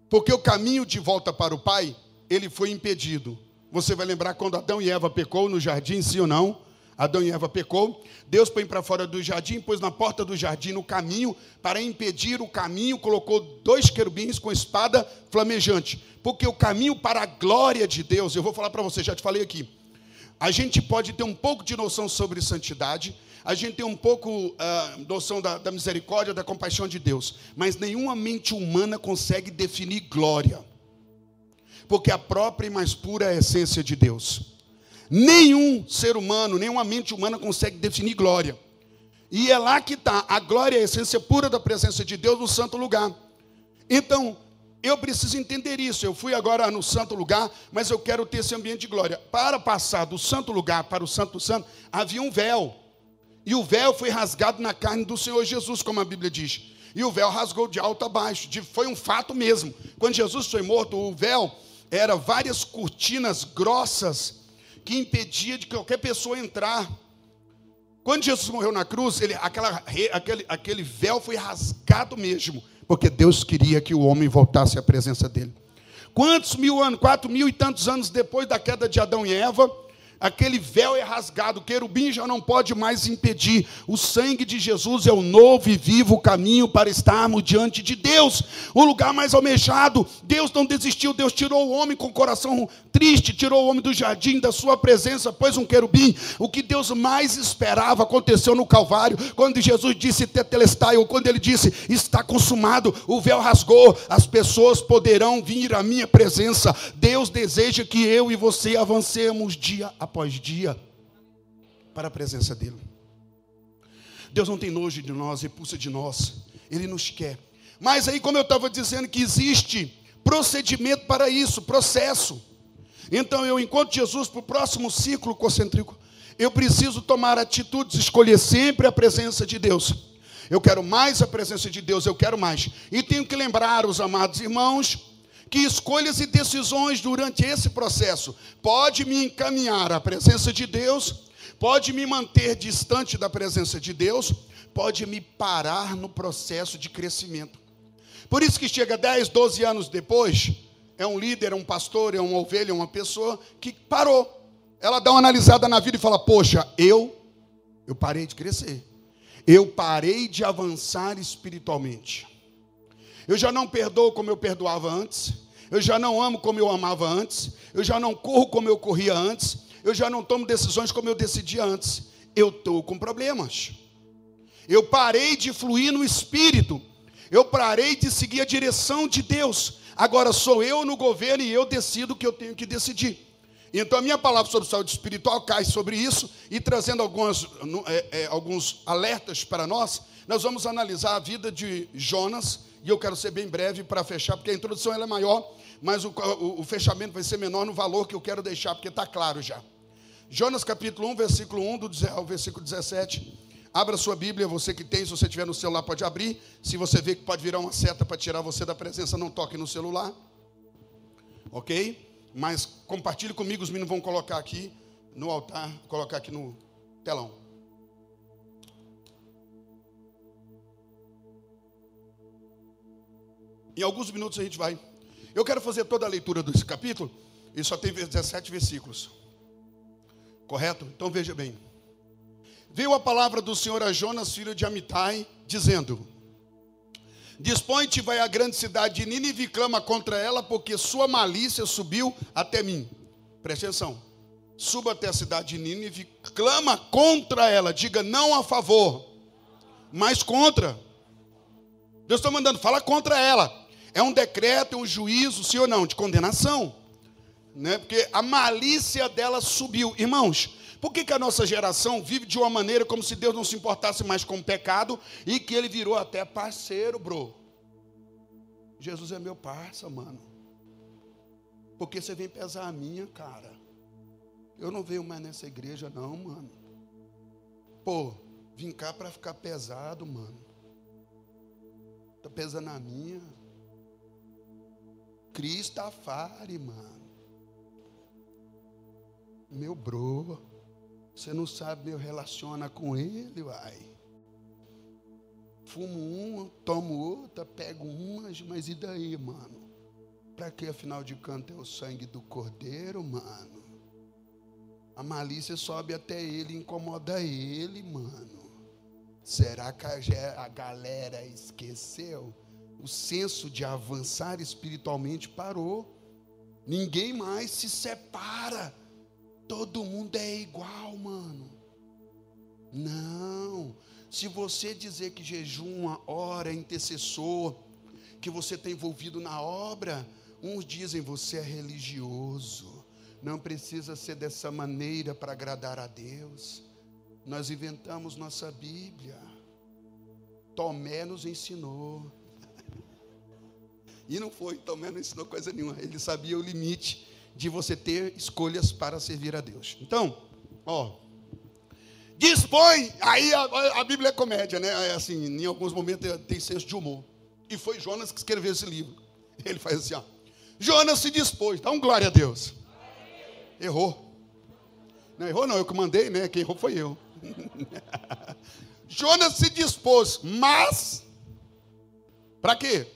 Speaker 1: Porque o caminho de volta para o Pai, ele foi impedido. Você vai lembrar quando Adão e Eva pecou no jardim, sim ou não? Adão e Eva pecou, Deus põe para fora do jardim, pôs na porta do jardim no caminho, para impedir o caminho, colocou dois querubins com espada flamejante. Porque o caminho para a glória de Deus, eu vou falar para você, já te falei aqui, a gente pode ter um pouco de noção sobre santidade, a gente tem um pouco uh, noção da, da misericórdia, da compaixão de Deus, mas nenhuma mente humana consegue definir glória, porque a própria e mais pura essência de Deus. Nenhum ser humano, nenhuma mente humana consegue definir glória. E é lá que está a glória a essência pura da presença de Deus no santo lugar. Então, eu preciso entender isso. Eu fui agora no santo lugar, mas eu quero ter esse ambiente de glória. Para passar do santo lugar para o santo santo, havia um véu. E o véu foi rasgado na carne do Senhor Jesus, como a Bíblia diz. E o véu rasgou de alto a baixo. De, foi um fato mesmo. Quando Jesus foi morto, o véu era várias cortinas grossas que impedia de qualquer pessoa entrar. Quando Jesus morreu na cruz, ele, aquela, aquele, aquele véu foi rasgado mesmo, porque Deus queria que o homem voltasse à presença dele. Quantos mil anos, quatro mil e tantos anos depois da queda de Adão e Eva, aquele véu é rasgado, o querubim já não pode mais impedir. O sangue de Jesus é o novo e vivo caminho para estarmos diante de Deus, o lugar mais almejado. Deus não desistiu, Deus tirou o homem com o coração triste, tirou o homem do jardim da sua presença, pôs um querubim. O que Deus mais esperava aconteceu no Calvário, quando Jesus disse tetelestai, ou quando ele disse está consumado, o véu rasgou, as pessoas poderão vir à minha presença. Deus deseja que eu e você avancemos dia após após dia para a presença dEle. Deus não tem nojo de nós, repulsa de nós, Ele nos quer. Mas aí, como eu estava dizendo, que existe procedimento para isso, processo. Então, eu, enquanto Jesus, para o próximo ciclo concêntrico, eu preciso tomar atitudes, escolher sempre a presença de Deus. Eu quero mais a presença de Deus, eu quero mais. E tenho que lembrar os amados irmãos que escolhas e decisões durante esse processo pode me encaminhar à presença de Deus, pode me manter distante da presença de Deus, pode me parar no processo de crescimento. Por isso que chega 10, 12 anos depois, é um líder, é um pastor, é uma ovelha, é uma pessoa que parou. Ela dá uma analisada na vida e fala: "Poxa, eu eu parei de crescer. Eu parei de avançar espiritualmente. Eu já não perdoo como eu perdoava antes eu já não amo como eu amava antes, eu já não corro como eu corria antes, eu já não tomo decisões como eu decidia antes. Eu estou com problemas. Eu parei de fluir no espírito. Eu parei de seguir a direção de Deus. Agora sou eu no governo e eu decido o que eu tenho que decidir. Então a minha palavra sobre saúde espiritual cai sobre isso e trazendo algumas, é, é, alguns alertas para nós. Nós vamos analisar a vida de Jonas e eu quero ser bem breve para fechar, porque a introdução é maior mas o, o, o fechamento vai ser menor no valor que eu quero deixar, porque está claro já. Jonas capítulo 1, versículo 1 do ao versículo 17. Abra sua Bíblia, você que tem, se você tiver no celular pode abrir. Se você vê que pode virar uma seta para tirar você da presença, não toque no celular. Ok? Mas compartilhe comigo, os meninos vão colocar aqui no altar, colocar aqui no telão. Em alguns minutos a gente vai eu quero fazer toda a leitura desse capítulo, e só tem 17 versículos. Correto? Então veja bem. Veio a palavra do Senhor a Jonas, filho de Amitai, dizendo: Dispõe-te, vai à grande cidade de Nínive e clama contra ela, porque sua malícia subiu até mim. Preste atenção. Suba até a cidade de Nínive, clama contra ela, diga não a favor, mas contra. Deus está mandando, fala contra ela. É um decreto, é um juízo, sim ou não, de condenação. Né? Porque a malícia dela subiu. Irmãos, por que, que a nossa geração vive de uma maneira como se Deus não se importasse mais com o pecado e que ele virou até parceiro, bro? Jesus é meu parça, mano. Porque você vem pesar a minha, cara. Eu não venho mais nessa igreja, não, mano. Pô, vim cá para ficar pesado, mano. Tá pesando a minha. Cristafari, mano. Meu bro, você não sabe eu relaciona com ele, uai. Fumo uma, tomo outra, pego umas, mas e daí, mano? Para que afinal de contas é o sangue do cordeiro, mano? A malícia sobe até ele, incomoda ele, mano. Será que a galera esqueceu? O senso de avançar espiritualmente parou. Ninguém mais se separa. Todo mundo é igual, mano. Não. Se você dizer que jejuma, ora, é intercessor, que você está envolvido na obra, uns dizem você é religioso. Não precisa ser dessa maneira para agradar a Deus. Nós inventamos nossa Bíblia. Tomé nos ensinou. E não foi, também não ensinou coisa nenhuma. Ele sabia o limite de você ter escolhas para servir a Deus. Então, ó, dispõe. Aí a, a Bíblia é comédia, né? É assim, em alguns momentos tem senso de humor. E foi Jonas que escreveu esse livro. Ele faz assim, ó. Jonas se dispôs. Dá um glória a Deus. Errou. Não errou, não. Eu que mandei, né? Quem errou foi eu. Jonas se dispôs, mas para quê?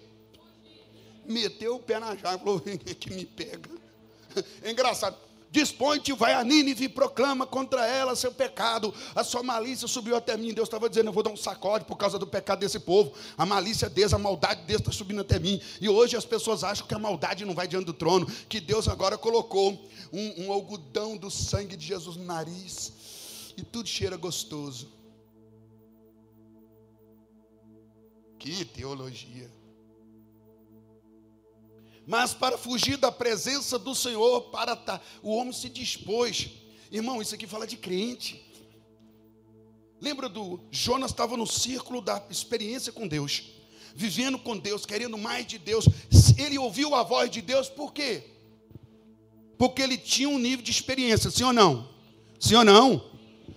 Speaker 1: Meteu o pé na e falou: que me pega. É engraçado. Dispõe-te, vai a Nínive e proclama contra ela seu pecado. A sua malícia subiu até mim. Deus estava dizendo: Eu vou dar um sacode por causa do pecado desse povo. A malícia deles, a maldade deles está subindo até mim. E hoje as pessoas acham que a maldade não vai diante do trono. Que Deus agora colocou um, um algodão do sangue de Jesus no nariz. E tudo cheira gostoso. Que teologia. Mas para fugir da presença do Senhor, para tá, o homem se dispôs. Irmão, isso aqui fala de crente. Lembra do Jonas estava no círculo da experiência com Deus, vivendo com Deus, querendo mais de Deus. Ele ouviu a voz de Deus, por quê? Porque ele tinha um nível de experiência, sim ou não? Sim ou não?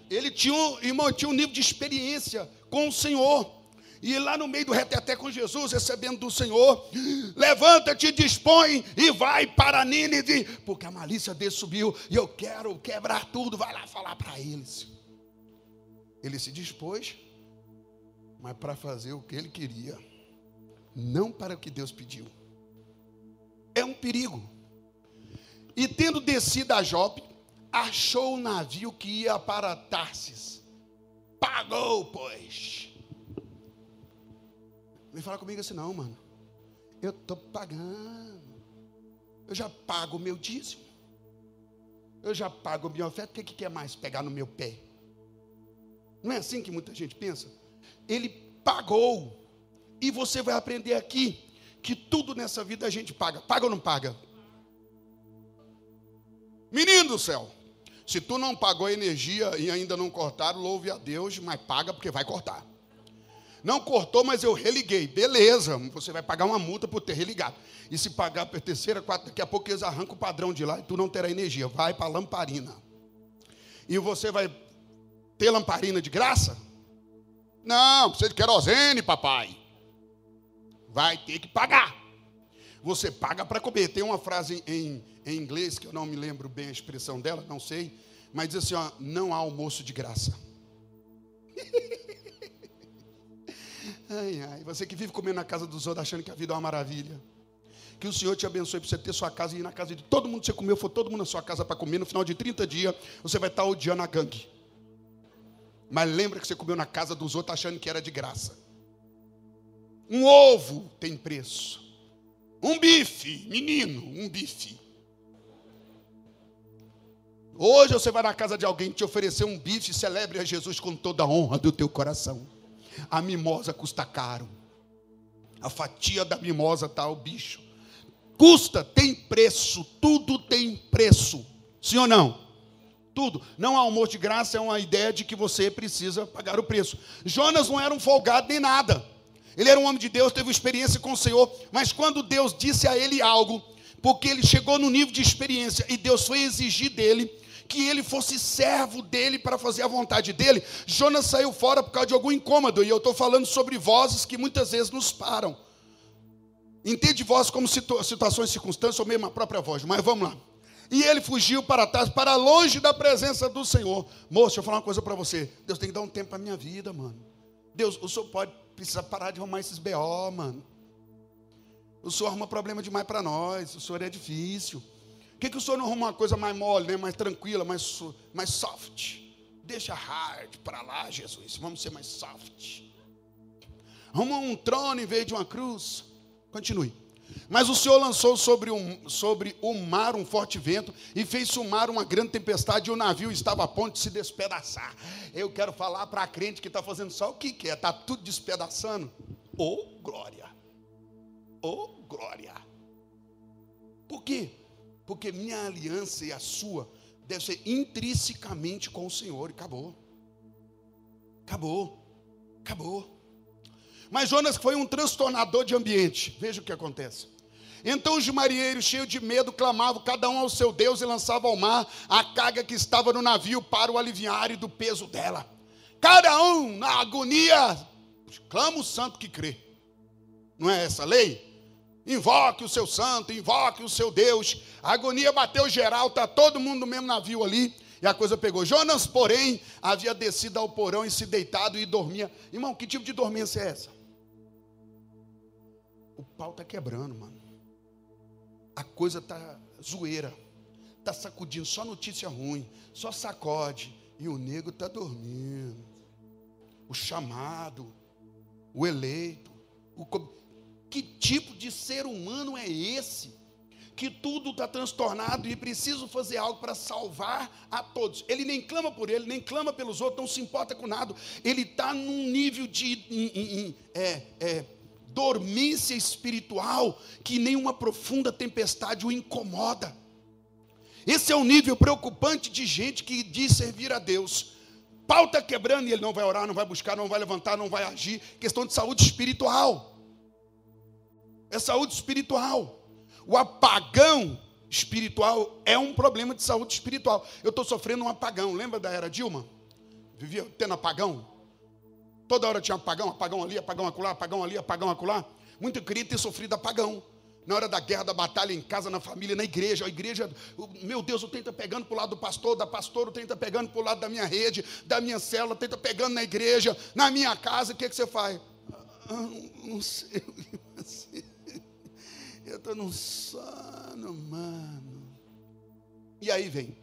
Speaker 1: Ele tinha, irmão, tinha um nível de experiência com o Senhor. E lá no meio do reteté com Jesus, recebendo do Senhor, levanta-te, dispõe e vai para Nínive, porque a malícia dele subiu e eu quero quebrar tudo. Vai lá falar para eles. Ele se dispôs, mas para fazer o que ele queria, não para o que Deus pediu. É um perigo. E tendo descido a Jope, achou o navio que ia para Tarsis. Pagou, pois Vem falar comigo assim, não, mano. Eu estou pagando. Eu já pago o meu dízimo. Eu já pago a minha oferta. O que, que quer mais pegar no meu pé? Não é assim que muita gente pensa? Ele pagou. E você vai aprender aqui que tudo nessa vida a gente paga. Paga ou não paga? Menino do céu, se tu não pagou a energia e ainda não cortaram, louve a Deus, mas paga porque vai cortar. Não cortou, mas eu religuei. Beleza, você vai pagar uma multa por ter religado. E se pagar per terceira, quarta, daqui a pouco eles arrancam o padrão de lá e tu não terá energia. Vai para a lamparina. E você vai ter lamparina de graça? Não, precisa de querosene, papai. Vai ter que pagar. Você paga para comer. Tem uma frase em, em inglês que eu não me lembro bem a expressão dela, não sei, mas diz assim: ó, não há almoço de graça. Ai, ai, você que vive comendo na casa dos outros, achando que a vida é uma maravilha. Que o Senhor te abençoe para você ter sua casa e ir na casa de todo mundo que você comeu, for todo mundo na sua casa para comer. No final de 30 dias, você vai estar odiando a gangue. Mas lembra que você comeu na casa dos outros achando que era de graça. Um ovo tem preço. Um bife, menino, um bife. Hoje você vai na casa de alguém te oferecer um bife, celebre a Jesus com toda a honra do teu coração. A mimosa custa caro. A fatia da mimosa tá o bicho. Custa, tem preço, tudo tem preço. Sim ou não? Tudo. Não há almoço de graça, é uma ideia de que você precisa pagar o preço. Jonas não era um folgado nem nada. Ele era um homem de Deus, teve experiência com o Senhor, mas quando Deus disse a ele algo, porque ele chegou no nível de experiência e Deus foi exigir dele, que ele fosse servo dele para fazer a vontade dele, Jonas saiu fora por causa de algum incômodo, e eu estou falando sobre vozes que muitas vezes nos param. Entende voz como situ situações, circunstâncias, ou mesmo a própria voz, mas vamos lá. E ele fugiu para trás, para longe da presença do Senhor. Moço, deixa eu falar uma coisa para você. Deus tem que dar um tempo para minha vida, mano. Deus, o senhor pode precisar parar de arrumar esses BO, mano. O senhor arruma problema demais para nós. O senhor é difícil que, que o senhor não arruma uma coisa mais mole, né? mais tranquila, mais, mais soft? Deixa hard para lá, Jesus. Vamos ser mais soft. Arruma um trono em vez de uma cruz. Continue. Mas o Senhor lançou sobre, um, sobre o mar um forte vento e fez sumar uma grande tempestade e o navio estava a ponto de se despedaçar. Eu quero falar para a crente que está fazendo só o que quer, está tudo despedaçando. Oh, glória! Oh, glória! Por quê? Porque minha aliança e a sua deve ser intrinsecamente com o Senhor. E acabou. Acabou. Acabou. Mas Jonas foi um transtornador de ambiente. Veja o que acontece. Então os marinheiros, cheios de medo, clamavam cada um ao seu Deus e lançavam ao mar a carga que estava no navio para o aliviar do peso dela. Cada um, na agonia, clama o santo que crê. Não é essa a lei? Invoque o seu santo, invoque o seu Deus. A agonia bateu geral, está todo mundo no mesmo navio ali. E a coisa pegou. Jonas, porém, havia descido ao porão e se deitado e dormia. Irmão, que tipo de dormência é essa? O pau está quebrando, mano. A coisa está zoeira. Está sacudindo, só notícia ruim, só sacode. E o nego está dormindo. O chamado, o eleito. O... Que tipo de ser humano é esse? que tudo está transtornado e preciso fazer algo para salvar a todos. Ele nem clama por ele, nem clama pelos outros, não se importa com nada. Ele está num nível de em, em, é, é, dormência espiritual que nenhuma profunda tempestade o incomoda. Esse é um nível preocupante de gente que diz servir a Deus. Pau está quebrando e ele não vai orar, não vai buscar, não vai levantar, não vai agir. Questão de saúde espiritual. É saúde espiritual. O apagão espiritual é um problema de saúde espiritual. Eu estou sofrendo um apagão. Lembra da era Dilma? Vivia tendo apagão. Toda hora tinha apagão, apagão ali, apagão acolá, apagão ali, apagão acolá. Muito queria ter sofrido apagão. Na hora da guerra, da batalha, em casa, na família, na igreja. A igreja, meu Deus, o trem está pegando para o lado do pastor, da pastora, o trem está pegando para o lado da minha rede, da minha célula, o está pegando na igreja, na minha casa. O que, que você faz? Ah, não sei o que estou num sono, mano. E aí vem.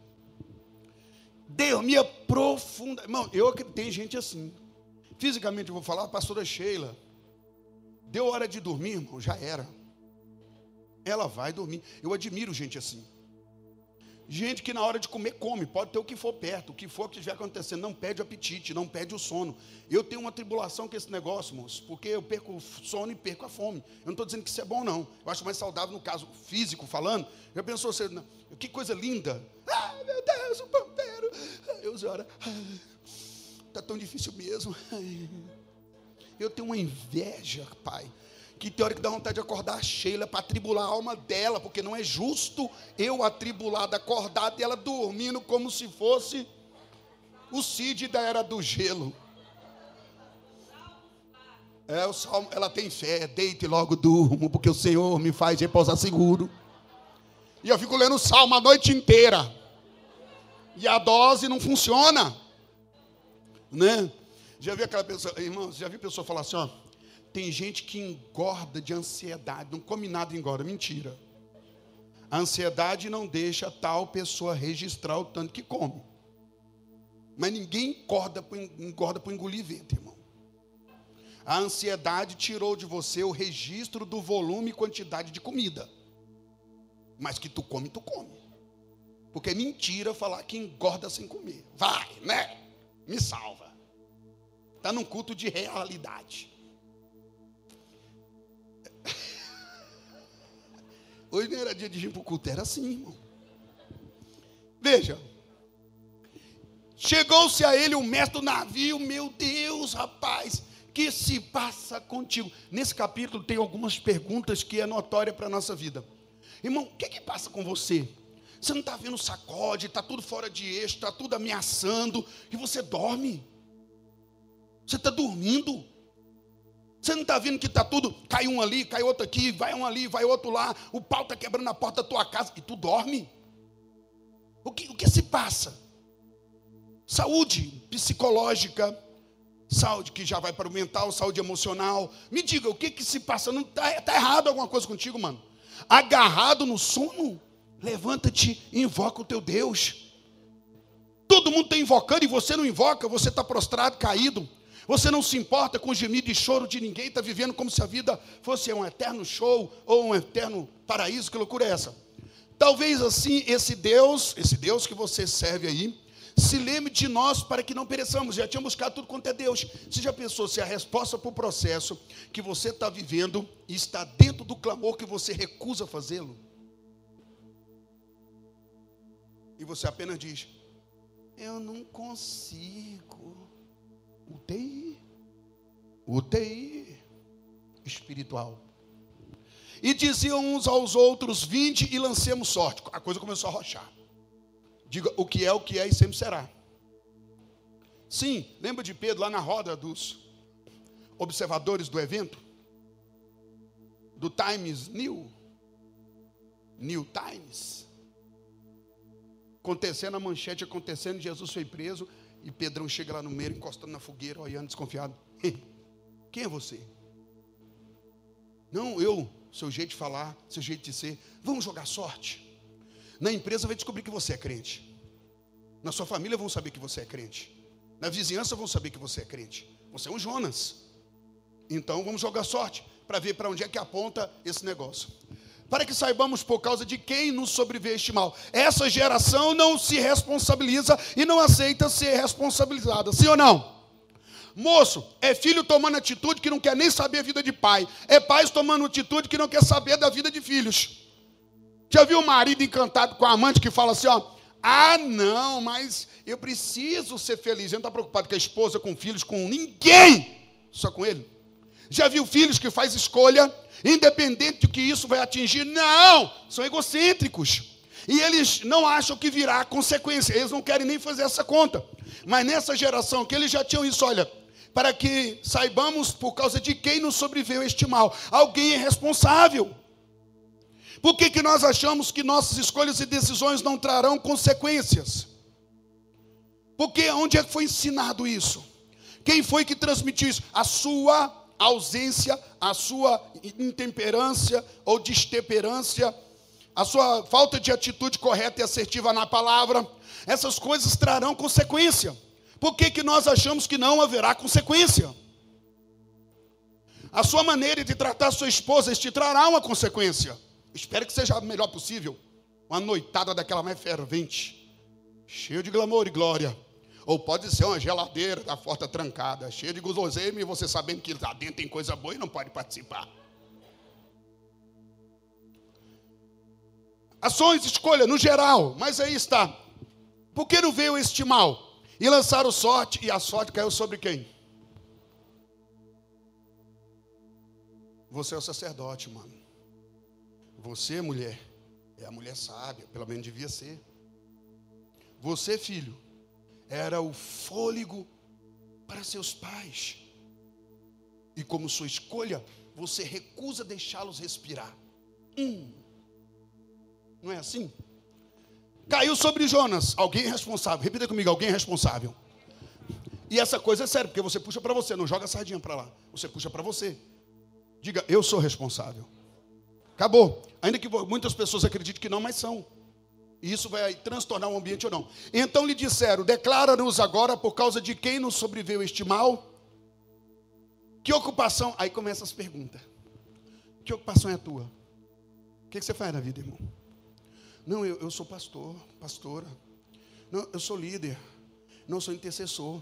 Speaker 1: Dormia profunda. Irmão, eu acredito, tem gente assim. Fisicamente eu vou falar, a pastora Sheila. Deu hora de dormir, irmão, já era. Ela vai dormir. Eu admiro gente assim. Gente que na hora de comer come, pode ter o que for perto, o que for que estiver acontecendo, não perde o apetite, não perde o sono. Eu tenho uma tribulação com esse negócio, moço, porque eu perco o sono e perco a fome. Eu não estou dizendo que isso é bom, não. Eu acho mais saudável no caso físico falando. Já pensou, você, que coisa linda. Ah, meu Deus, o ponteiro. Eu ora, está tão difícil mesmo. Eu tenho uma inveja, pai que tem hora que dá vontade de acordar a Sheila para atribular a alma dela, porque não é justo eu atribulada, acordada e ela dormindo como se fosse o Cid da era do gelo. É, o salmo, ela tem fé, deite logo durmo, porque o Senhor me faz repousar seguro. E eu fico lendo o salmo a noite inteira. E a dose não funciona. Né? Já vi aquela pessoa, irmãos, já vi pessoa falar assim, ó, tem gente que engorda de ansiedade, não come nada e engorda. Mentira. A ansiedade não deixa tal pessoa registrar o tanto que come. Mas ninguém engorda engorda por engolir vento, irmão. A ansiedade tirou de você o registro do volume e quantidade de comida. Mas que tu come, tu come. Porque é mentira falar que engorda sem comer. Vai, né? Me salva. Está num culto de realidade. Hoje não era dia de vir para o culto, era assim, irmão. Veja. Chegou-se a ele o mestre do navio, meu Deus, rapaz, que se passa contigo? Nesse capítulo tem algumas perguntas que é notória para a nossa vida. Irmão, o que, que passa com você? Você não está vendo sacode, está tudo fora de eixo, está tudo ameaçando, e você dorme. Você está dormindo. Você não está vendo que está tudo, cai um ali, cai outro aqui, vai um ali, vai outro lá, o pau está quebrando na porta da tua casa e tu dorme? O que, o que se passa? Saúde psicológica, saúde que já vai para o mental, saúde emocional. Me diga, o que, que se passa? Não está tá errado alguma coisa contigo, mano? Agarrado no sono? Levanta-te e invoca o teu Deus. Todo mundo está invocando e você não invoca, você está prostrado, caído. Você não se importa com o gemido e choro de ninguém, está vivendo como se a vida fosse um eterno show ou um eterno paraíso. Que loucura é essa? Talvez assim, esse Deus, esse Deus que você serve aí, se lembre de nós para que não pereçamos. Já tinha buscado tudo quanto é Deus. Você já pensou se a resposta para o processo que você está vivendo está dentro do clamor que você recusa fazê-lo? E você apenas diz: Eu não consigo. UTI. UTI espiritual. E diziam uns aos outros: Vinde e lancemos sorte. A coisa começou a rochar. Diga o que é, o que é e sempre será. Sim, lembra de Pedro lá na roda dos observadores do evento? Do Times New? New Times? acontecendo a manchete, acontecendo, Jesus foi preso, e Pedrão chega lá no meio, encostando na fogueira, olhando desconfiado. Quem é você? Não, eu, seu jeito de falar, seu jeito de ser. Vamos jogar sorte. Na empresa vai descobrir que você é crente. Na sua família vão saber que você é crente. Na vizinhança vão saber que você é crente. Você é um Jonas. Então vamos jogar sorte para ver para onde é que aponta esse negócio. Para que saibamos por causa de quem nos sobreveio este mal. Essa geração não se responsabiliza e não aceita ser responsabilizada. Sim ou não? Moço, é filho tomando atitude que não quer nem saber a vida de pai. É pai tomando atitude que não quer saber da vida de filhos. Já viu o marido encantado com a amante que fala assim, ó, ah, não, mas eu preciso ser feliz. Ele não está preocupado com a esposa, com filhos, com ninguém, só com ele. Já viu filhos que faz escolha, independente do que isso vai atingir? Não, são egocêntricos. E eles não acham que virá consequência, eles não querem nem fazer essa conta. Mas nessa geração que eles já tinham isso, olha, para que saibamos por causa de quem nos sobreveio este mal. Alguém é responsável. Por que, que nós achamos que nossas escolhas e decisões não trarão consequências? Porque onde é que foi ensinado isso? Quem foi que transmitiu isso? A sua ausência, a sua intemperância ou destemperância, a sua falta de atitude correta e assertiva na palavra, essas coisas trarão consequência. Por que, que nós achamos que não haverá consequência? A sua maneira de tratar sua esposa te trará uma consequência. Espero que seja a melhor possível. Uma noitada daquela mais fervente, cheia de glamour e glória. Ou pode ser uma geladeira da porta trancada, cheia de guloseima e você sabendo que lá dentro tem coisa boa e não pode participar. Ações, escolha, no geral, mas aí está. Por que não veio este mal? E lançaram sorte, e a sorte caiu sobre quem? Você é o sacerdote, mano. Você, mulher, é a mulher sábia, pelo menos devia ser. Você, filho, era o fôlego para seus pais. E como sua escolha, você recusa deixá-los respirar. Hum. Não é assim? Caiu sobre Jonas, alguém responsável. Repita comigo, alguém responsável. E essa coisa é séria, porque você puxa para você, não joga a sardinha para lá. Você puxa para você. Diga, eu sou responsável. Acabou. Ainda que muitas pessoas acreditem que não, mas são. E isso vai transtornar o ambiente ou não. Então lhe disseram: Declara-nos agora por causa de quem nos sobreveio este mal. Que ocupação? Aí começam as perguntas. Que ocupação é a tua? O que, você faz na vida, irmão? Não, eu, eu sou pastor, pastora. Não, eu sou líder. Não, sou intercessor.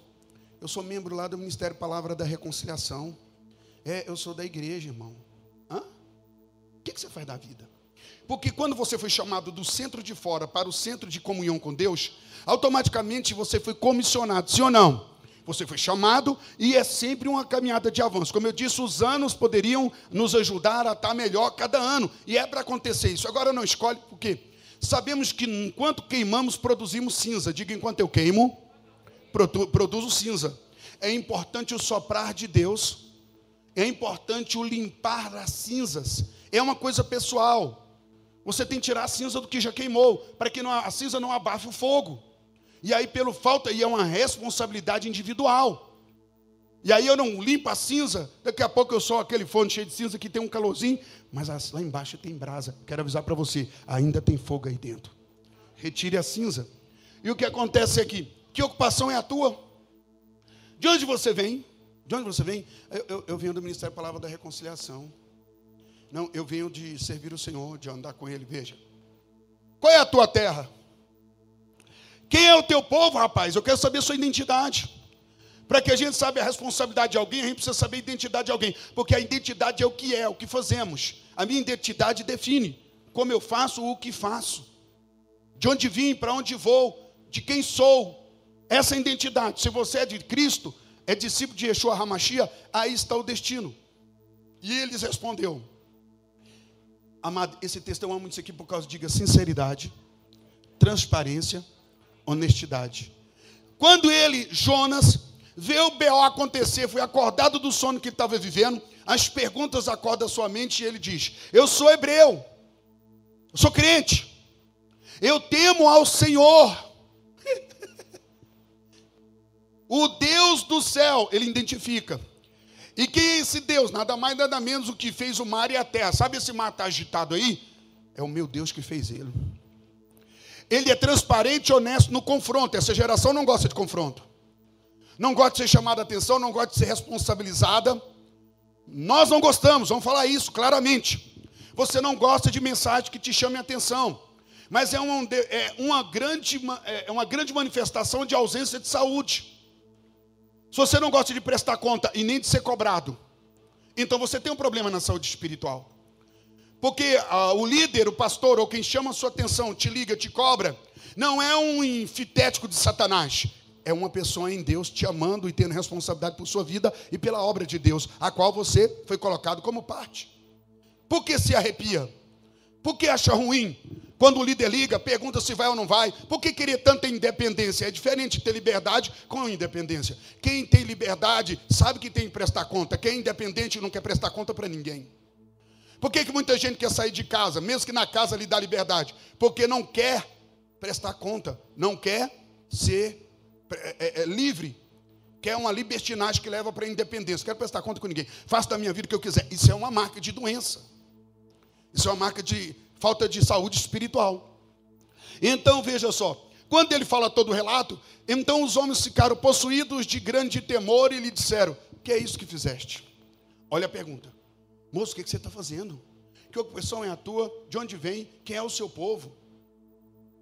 Speaker 1: Eu sou membro lá do Ministério Palavra da Reconciliação. É, eu sou da igreja, irmão que, que você faz da vida? Porque quando você foi chamado do centro de fora para o centro de comunhão com Deus, automaticamente você foi comissionado, sim ou não? Você foi chamado e é sempre uma caminhada de avanço. Como eu disse, os anos poderiam nos ajudar a estar melhor cada ano. E é para acontecer isso. Agora não escolhe, por quê? Sabemos que enquanto queimamos, produzimos cinza. Diga enquanto eu queimo, produzo cinza. É importante o soprar de Deus. É importante o limpar das cinzas é uma coisa pessoal. Você tem que tirar a cinza do que já queimou, para que não, a cinza não abafe o fogo. E aí, pelo falta, e é uma responsabilidade individual. E aí eu não limpo a cinza, daqui a pouco eu sou aquele fone cheio de cinza que tem um calorzinho, mas lá embaixo tem brasa. Quero avisar para você, ainda tem fogo aí dentro. Retire a cinza. E o que acontece aqui? Que ocupação é a tua? De onde você vem? De onde você vem? Eu, eu, eu venho do Ministério da Palavra da Reconciliação. Não, eu venho de servir o Senhor, de andar com Ele. Veja. Qual é a tua terra? Quem é o teu povo, rapaz? Eu quero saber a sua identidade. Para que a gente saiba a responsabilidade de alguém, a gente precisa saber a identidade de alguém. Porque a identidade é o que é, o que fazemos. A minha identidade define como eu faço o que faço. De onde vim, para onde vou, de quem sou. Essa é a identidade. Se você é de Cristo, é discípulo de Yeshua Hamashia, aí está o destino. E eles respondeu: Amado, esse texto eu amo isso aqui por causa, diga, sinceridade, transparência, honestidade. Quando ele, Jonas, vê o B.O. acontecer, foi acordado do sono que estava vivendo, as perguntas acordam a sua mente e ele diz: Eu sou hebreu, eu sou crente. Eu temo ao Senhor. o Deus do céu, ele identifica. E quem é esse Deus? Nada mais, nada menos o que fez o mar e a terra. Sabe esse mar está agitado aí? É o meu Deus que fez ele. Ele é transparente e honesto no confronto. Essa geração não gosta de confronto. Não gosta de ser chamada atenção, não gosta de ser responsabilizada. Nós não gostamos, vamos falar isso claramente. Você não gosta de mensagem que te chame atenção. Mas é uma, é uma, grande, é uma grande manifestação de ausência de saúde. Se você não gosta de prestar conta e nem de ser cobrado, então você tem um problema na saúde espiritual. Porque ah, o líder, o pastor ou quem chama a sua atenção, te liga, te cobra, não é um infitético de Satanás. É uma pessoa em Deus te amando e tendo responsabilidade por sua vida e pela obra de Deus, a qual você foi colocado como parte. Por que se arrepia? Por que acha ruim? Quando o líder liga, pergunta se vai ou não vai. Por que querer tanta independência? É diferente ter liberdade com independência. Quem tem liberdade sabe que tem que prestar conta. Quem é independente não quer prestar conta para ninguém. Por que, que muita gente quer sair de casa, mesmo que na casa lhe dá liberdade? Porque não quer prestar conta, não quer ser é, é, é, livre, quer uma libertinagem que leva para a independência. Quero prestar conta com ninguém. Faço da minha vida o que eu quiser. Isso é uma marca de doença. Isso é uma marca de falta de saúde espiritual. Então veja só, quando ele fala todo o relato, então os homens ficaram possuídos de grande temor e lhe disseram: Que é isso que fizeste? Olha a pergunta, moço, o que, você está fazendo? Que ocupação é a tua? De onde vem? Quem é o seu povo?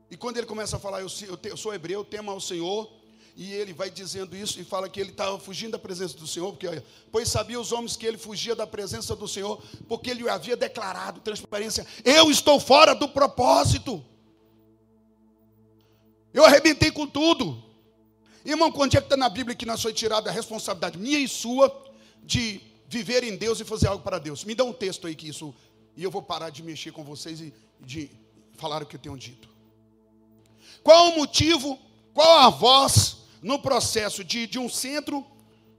Speaker 1: E quando ele começa a falar, eu, sou hebreu, temo ao Senhor, e ele vai dizendo isso e fala que ele estava fugindo da presença do Senhor, porque pois sabia os homens que ele fugia da presença do Senhor, porque ele havia declarado transparência: eu estou fora do propósito. Eu arrebentei com tudo. Irmão, quando é que está na Bíblia que nós foi tirada a responsabilidade minha e sua de viver em Deus e fazer algo para Deus? Me dá um texto aí que isso, e eu vou parar de mexer com vocês e de falar o que eu tenho dito. Qual o motivo, qual a voz no processo de, de um centro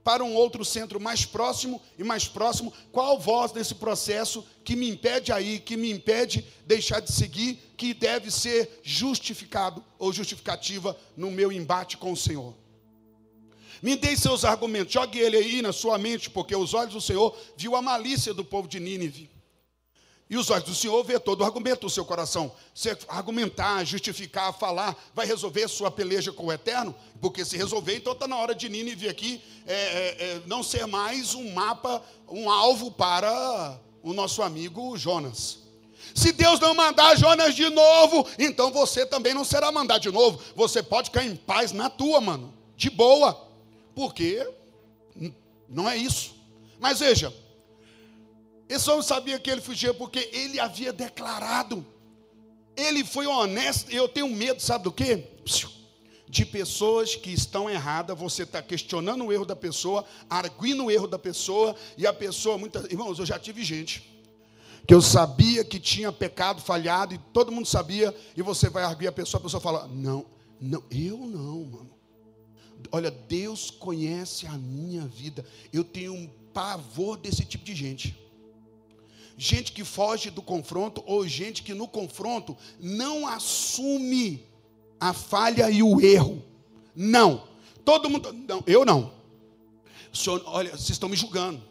Speaker 1: para um outro centro mais próximo e mais próximo, qual voz nesse processo que me impede aí, que me impede deixar de seguir, que deve ser justificado ou justificativa no meu embate com o Senhor? Me dê seus argumentos, jogue ele aí na sua mente, porque os olhos do Senhor viu a malícia do povo de Nínive. E os olhos do Senhor vê todo o argumento do seu coração. Você argumentar, justificar, falar, vai resolver sua peleja com o Eterno? Porque se resolver, então está na hora de Nínive aqui é, é, é, não ser mais um mapa, um alvo para o nosso amigo Jonas. Se Deus não mandar Jonas de novo, então você também não será mandado de novo. Você pode ficar em paz na tua, mano. De boa. Porque não é isso. Mas veja, esse homem sabia que ele fugia porque ele havia declarado. Ele foi honesto. Eu tenho medo, sabe do quê? De pessoas que estão erradas. Você está questionando o erro da pessoa, arguindo o erro da pessoa, e a pessoa, muitas. Irmãos, eu já tive gente que eu sabia que tinha pecado, falhado, e todo mundo sabia, e você vai arguir a pessoa, a pessoa fala: Não, não, eu não, mano. Olha, Deus conhece a minha vida. Eu tenho um pavor desse tipo de gente gente que foge do confronto ou gente que no confronto não assume a falha e o erro. Não. Todo mundo. Não, eu não. Senhor, olha, vocês estão me julgando.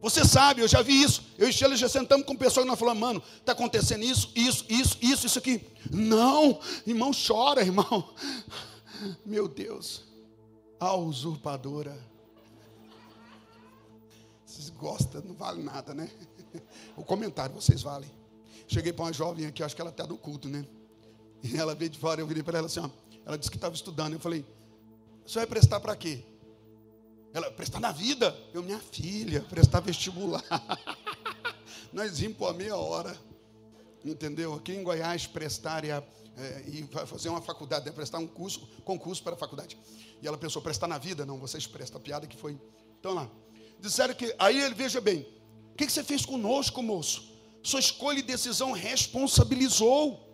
Speaker 1: Você sabe, eu já vi isso. Eu e Sheila já sentamos com pessoas e nós falamos, mano, está acontecendo isso, isso, isso, isso, isso aqui. Não, irmão, chora, irmão. Meu Deus, a usurpadora. Vocês gostam, não vale nada, né? O comentário, vocês valem. Cheguei para uma jovem aqui, acho que ela está no culto, né? E ela veio de fora, eu virei para ela assim, ó, ela disse que estava estudando. Eu falei, você vai prestar para quê? Ela, prestar na vida? Eu, minha filha, prestar vestibular. Nós vimos por meia hora. Entendeu? Aqui em Goiás, prestar e, é, e fazer uma faculdade, né? prestar um curso, concurso para a faculdade. E ela pensou, prestar na vida? Não, vocês prestam. A piada que foi. Então lá. Disseram que. Aí ele, veja bem, que, que você fez conosco, moço? Sua escolha e decisão responsabilizou.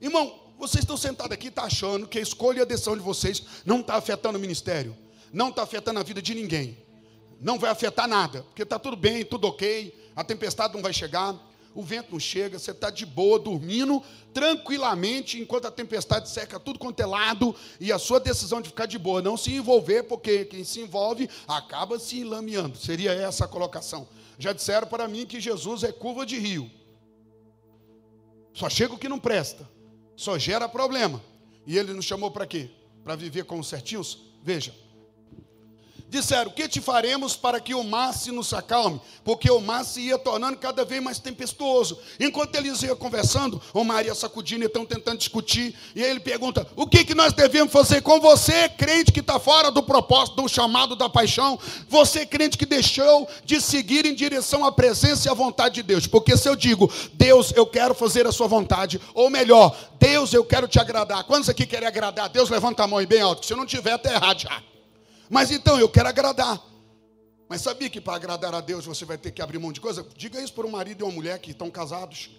Speaker 1: Irmão, vocês estão sentados aqui, está achando que a escolha e a decisão de vocês não está afetando o ministério, não está afetando a vida de ninguém, não vai afetar nada, porque está tudo bem, tudo ok, a tempestade não vai chegar. O vento não chega, você está de boa, dormindo tranquilamente, enquanto a tempestade seca tudo quanto é lado, e a sua decisão de ficar de boa, não se envolver, porque quem se envolve acaba se enlameando. Seria essa a colocação. Já disseram para mim que Jesus é curva de rio. Só chega o que não presta, só gera problema. E ele nos chamou para quê? Para viver com os certinhos? Veja, disseram: Que te faremos para que o mar se nos acalme? Porque o mar se ia tornando cada vez mais tempestuoso. Enquanto eles iam conversando, o mar ia sacudindo e estão tentando discutir. E aí ele pergunta: O que, que nós devemos fazer com você, crente que está fora do propósito, do chamado da paixão? Você, crente que deixou de seguir em direção à presença e à vontade de Deus. Porque se eu digo, Deus, eu quero fazer a sua vontade, ou melhor, Deus, eu quero te agradar. Quantos aqui querem agradar? Deus, levanta a mão e bem alto. Se eu não tiver, está errado já. Mas então, eu quero agradar. Mas sabia que para agradar a Deus você vai ter que abrir mão de coisa? Diga isso para um marido e uma mulher que estão casados.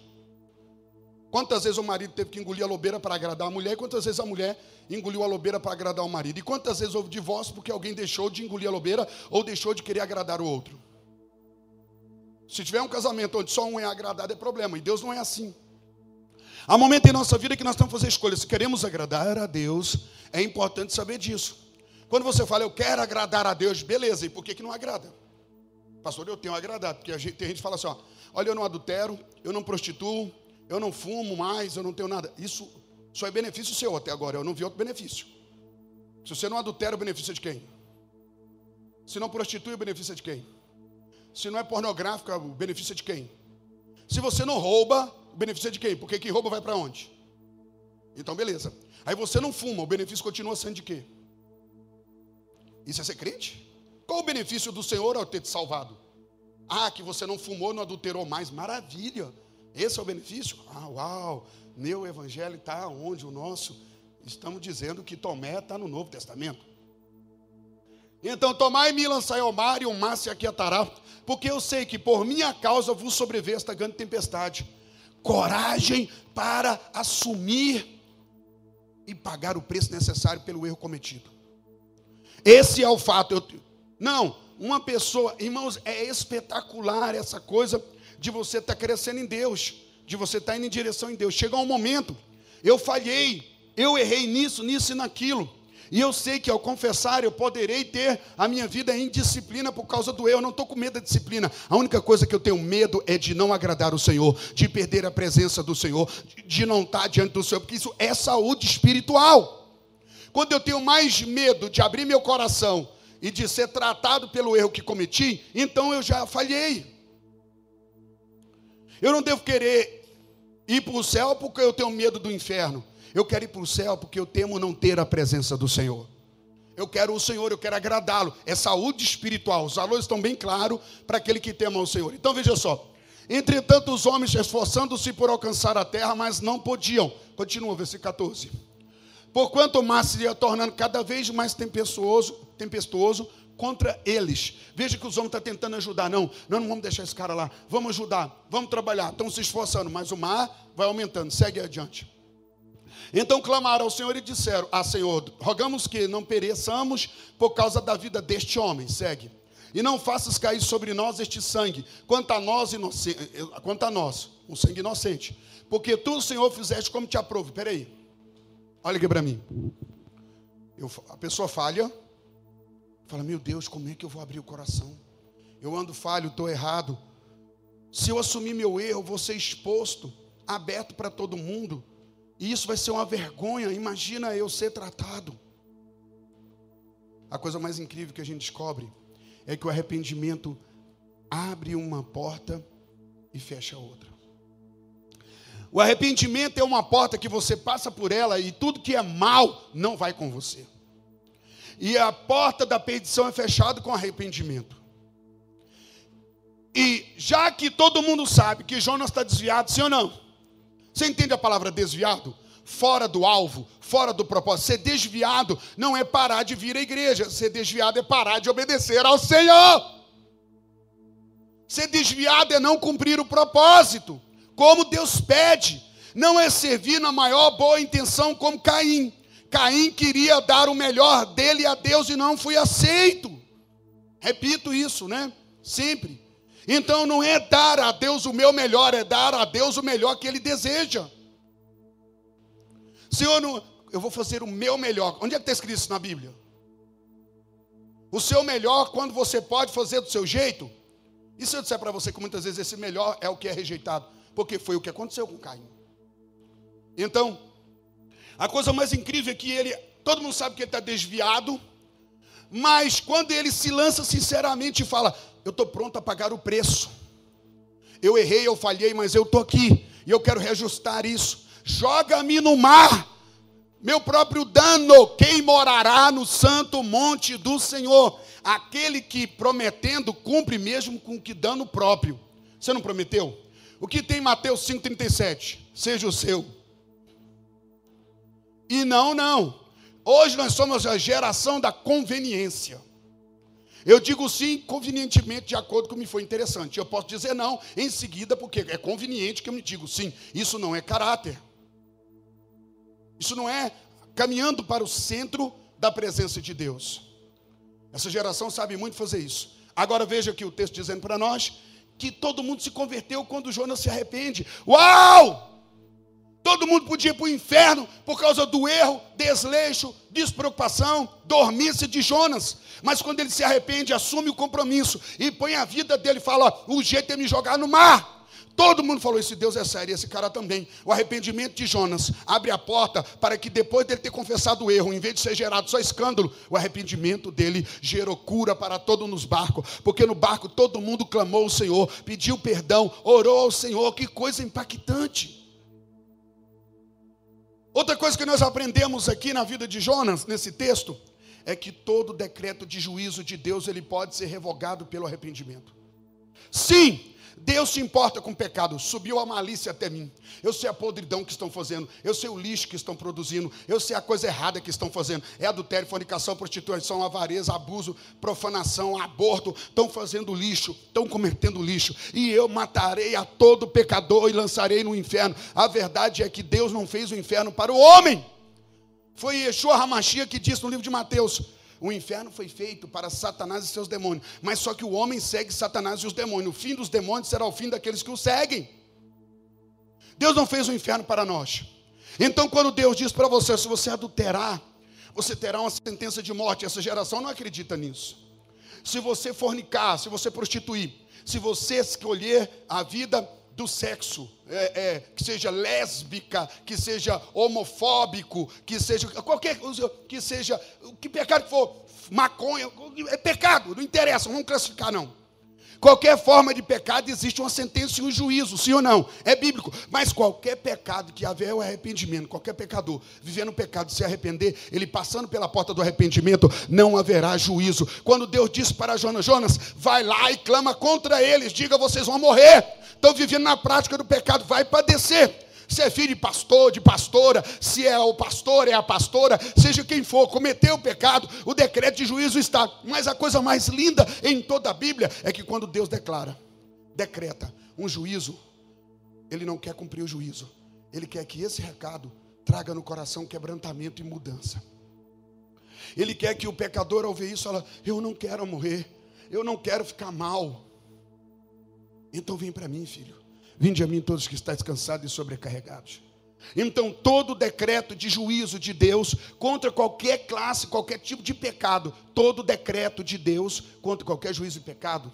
Speaker 1: Quantas vezes o marido teve que engolir a lobeira para agradar a mulher e quantas vezes a mulher engoliu a lobeira para agradar o marido? E quantas vezes houve divórcio porque alguém deixou de engolir a lobeira ou deixou de querer agradar o outro? Se tiver um casamento onde só um é agradado, é problema. E Deus não é assim. Há momento em nossa vida que nós temos que fazer escolhas. Se queremos agradar a Deus, é importante saber disso. Quando você fala, eu quero agradar a Deus, beleza, e por que, que não agrada? Pastor, eu tenho agradado, porque gente, tem gente que fala assim: ó, olha, eu não adultero, eu não prostituo, eu não fumo mais, eu não tenho nada. Isso só é benefício seu até agora, eu não vi outro benefício. Se você não adultera, o benefício é de quem? Se não prostitui, o benefício é de quem? Se não é pornográfica, o benefício é de quem? Se você não rouba, o benefício é de quem? Porque quem rouba vai para onde? Então, beleza. Aí você não fuma, o benefício continua sendo de quê? Isso é ser crente? Qual o benefício do Senhor ao ter te salvado? Ah, que você não fumou, não adulterou mais. Maravilha. Esse é o benefício? Ah, uau. Meu evangelho está onde? O nosso. Estamos dizendo que Tomé está no Novo Testamento. Então, tomai-me e lançai ao mar, e o mar se aquietará, porque eu sei que por minha causa vos sobreveio esta grande tempestade. Coragem para assumir e pagar o preço necessário pelo erro cometido. Esse é o fato. Eu, não, uma pessoa, irmãos, é espetacular essa coisa de você estar tá crescendo em Deus, de você estar tá indo em direção em Deus. Chega um momento, eu falhei, eu errei nisso, nisso e naquilo. E eu sei que ao confessar eu poderei ter a minha vida em disciplina por causa do eu. Eu não estou com medo da disciplina. A única coisa que eu tenho medo é de não agradar o Senhor, de perder a presença do Senhor, de não estar diante do Senhor, porque isso é saúde espiritual. Quando eu tenho mais medo de abrir meu coração e de ser tratado pelo erro que cometi, então eu já falhei. Eu não devo querer ir para o céu porque eu tenho medo do inferno. Eu quero ir para o céu porque eu temo não ter a presença do Senhor. Eu quero o Senhor, eu quero agradá-lo. É saúde espiritual. Os valores estão bem claros para aquele que tema o Senhor. Então veja só. Entretanto, os homens esforçando-se por alcançar a terra, mas não podiam. Continua, versículo 14. Porquanto o mar se ia tornando cada vez mais tempestuoso, tempestuoso contra eles. Veja que os homens estão tentando ajudar. Não, nós não vamos deixar esse cara lá. Vamos ajudar, vamos trabalhar. Estão se esforçando, mas o mar vai aumentando. Segue adiante. Então clamaram ao Senhor e disseram: Ah, Senhor, rogamos que não pereçamos por causa da vida deste homem. Segue. E não faças cair sobre nós este sangue, quanto a nós, inocente, quanto a nós, um sangue inocente. Porque tu, Senhor, fizeste como te aprove. Peraí. Olha aqui para mim. Eu, a pessoa falha, fala: Meu Deus, como é que eu vou abrir o coração? Eu ando falho, estou errado. Se eu assumir meu erro, vou ser exposto, aberto para todo mundo. E isso vai ser uma vergonha. Imagina eu ser tratado. A coisa mais incrível que a gente descobre é que o arrependimento abre uma porta e fecha outra. O arrependimento é uma porta que você passa por ela e tudo que é mal não vai com você. E a porta da perdição é fechada com arrependimento. E já que todo mundo sabe que Jonas está desviado, sim ou não? Você entende a palavra desviado? Fora do alvo, fora do propósito. Ser desviado não é parar de vir à igreja. Ser desviado é parar de obedecer ao Senhor. Ser desviado é não cumprir o propósito como Deus pede. Não é servir na maior boa intenção como Caim. Caim queria dar o melhor dele a Deus e não foi aceito. Repito isso, né? Sempre. Então não é dar a Deus o meu melhor, é dar a Deus o melhor que Ele deseja. Senhor, eu vou fazer o meu melhor. Onde é que está escrito isso na Bíblia? O seu melhor, quando você pode fazer do seu jeito. E se eu disser para você que muitas vezes esse melhor é o que é rejeitado? Porque foi o que aconteceu com Caim. Então, a coisa mais incrível é que ele, todo mundo sabe que ele está desviado, mas quando ele se lança sinceramente e fala: Eu estou pronto a pagar o preço. Eu errei, eu falhei, mas eu estou aqui e eu quero reajustar isso. Joga-me no mar meu próprio dano, quem morará no santo monte do Senhor? Aquele que prometendo cumpre mesmo com que dano próprio. Você não prometeu? O que tem Mateus 5,37? Seja o seu. E não, não. Hoje nós somos a geração da conveniência. Eu digo sim convenientemente, de acordo com o que me foi interessante. Eu posso dizer não em seguida, porque é conveniente que eu me digo sim. Isso não é caráter. Isso não é caminhando para o centro da presença de Deus. Essa geração sabe muito fazer isso. Agora veja aqui o texto dizendo para nós que todo mundo se converteu quando Jonas se arrepende. Uau! Todo mundo podia ir para o inferno por causa do erro, desleixo, despreocupação, dormência de Jonas. Mas quando ele se arrepende, assume o compromisso e põe a vida dele fala: o jeito é me jogar no mar. Todo mundo falou: esse Deus é sério, esse cara também. O arrependimento de Jonas abre a porta para que depois dele ter confessado o erro, em vez de ser gerado só escândalo, o arrependimento dele gerou cura para todos nos barcos, porque no barco todo mundo clamou ao Senhor, pediu perdão, orou ao Senhor. Que coisa impactante. Outra coisa que nós aprendemos aqui na vida de Jonas, nesse texto, é que todo decreto de juízo de Deus ele pode ser revogado pelo arrependimento. Sim, Deus se importa com o pecado. Subiu a malícia até mim. Eu sei a podridão que estão fazendo. Eu sei o lixo que estão produzindo. Eu sei a coisa errada que estão fazendo. É adultério, fornicação, prostituição, avareza, abuso, profanação, aborto. Estão fazendo lixo. Estão cometendo lixo. E eu matarei a todo pecador e lançarei no inferno. A verdade é que Deus não fez o inferno para o homem. Foi Yeshua Hamashia que disse no livro de Mateus: o inferno foi feito para Satanás e seus demônios, mas só que o homem segue Satanás e os demônios. O fim dos demônios será o fim daqueles que o seguem. Deus não fez o inferno para nós. Então, quando Deus diz para você, se você adulterar, você terá uma sentença de morte. Essa geração não acredita nisso. Se você fornicar, se você prostituir, se você escolher a vida do sexo, é, é, que seja lésbica, que seja homofóbico, que seja qualquer que seja, que pecado que for, maconha, é pecado, não interessa, não vamos classificar não. Qualquer forma de pecado existe uma sentença e um juízo, sim ou não? É bíblico. Mas qualquer pecado que haver o arrependimento, qualquer pecador vivendo o pecado se arrepender, ele passando pela porta do arrependimento, não haverá juízo. Quando Deus disse para Jonas: Jonas, vai lá e clama contra eles, diga vocês vão morrer. Estão vivendo na prática do pecado, vai padecer se é filho de pastor, de pastora, se é o pastor, é a pastora, seja quem for, cometeu o pecado, o decreto de juízo está. Mas a coisa mais linda em toda a Bíblia é que quando Deus declara, decreta um juízo, Ele não quer cumprir o juízo, Ele quer que esse recado traga no coração quebrantamento e mudança. Ele quer que o pecador, ao ver isso, fala: Eu não quero morrer, eu não quero ficar mal. Então vem para mim, filho. Vinde a mim todos que estáis cansados e sobrecarregados. Então, todo decreto de juízo de Deus contra qualquer classe, qualquer tipo de pecado, todo decreto de Deus contra qualquer juízo de pecado,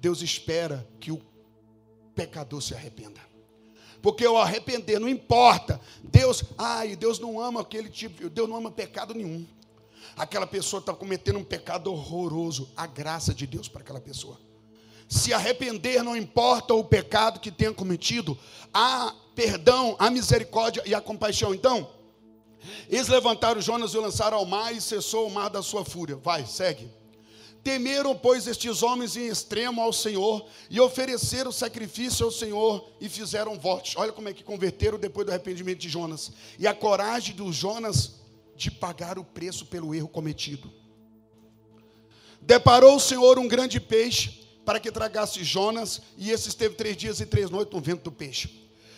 Speaker 1: Deus espera que o pecador se arrependa. Porque o arrepender não importa. Deus, ai, Deus não ama aquele tipo, Deus não ama pecado nenhum. Aquela pessoa está cometendo um pecado horroroso. A graça de Deus para aquela pessoa se arrepender, não importa o pecado que tenha cometido, há perdão, há misericórdia e a compaixão. Então, eles levantaram Jonas e o lançaram ao mar e cessou o mar da sua fúria. Vai, segue. Temeram, pois, estes homens em extremo ao Senhor e ofereceram sacrifício ao Senhor e fizeram votos. Olha como é que converteram depois do arrependimento de Jonas. E a coragem dos Jonas de pagar o preço pelo erro cometido. Deparou o Senhor um grande peixe para que tragasse Jonas, e esse esteve três dias e três noites no vento do peixe.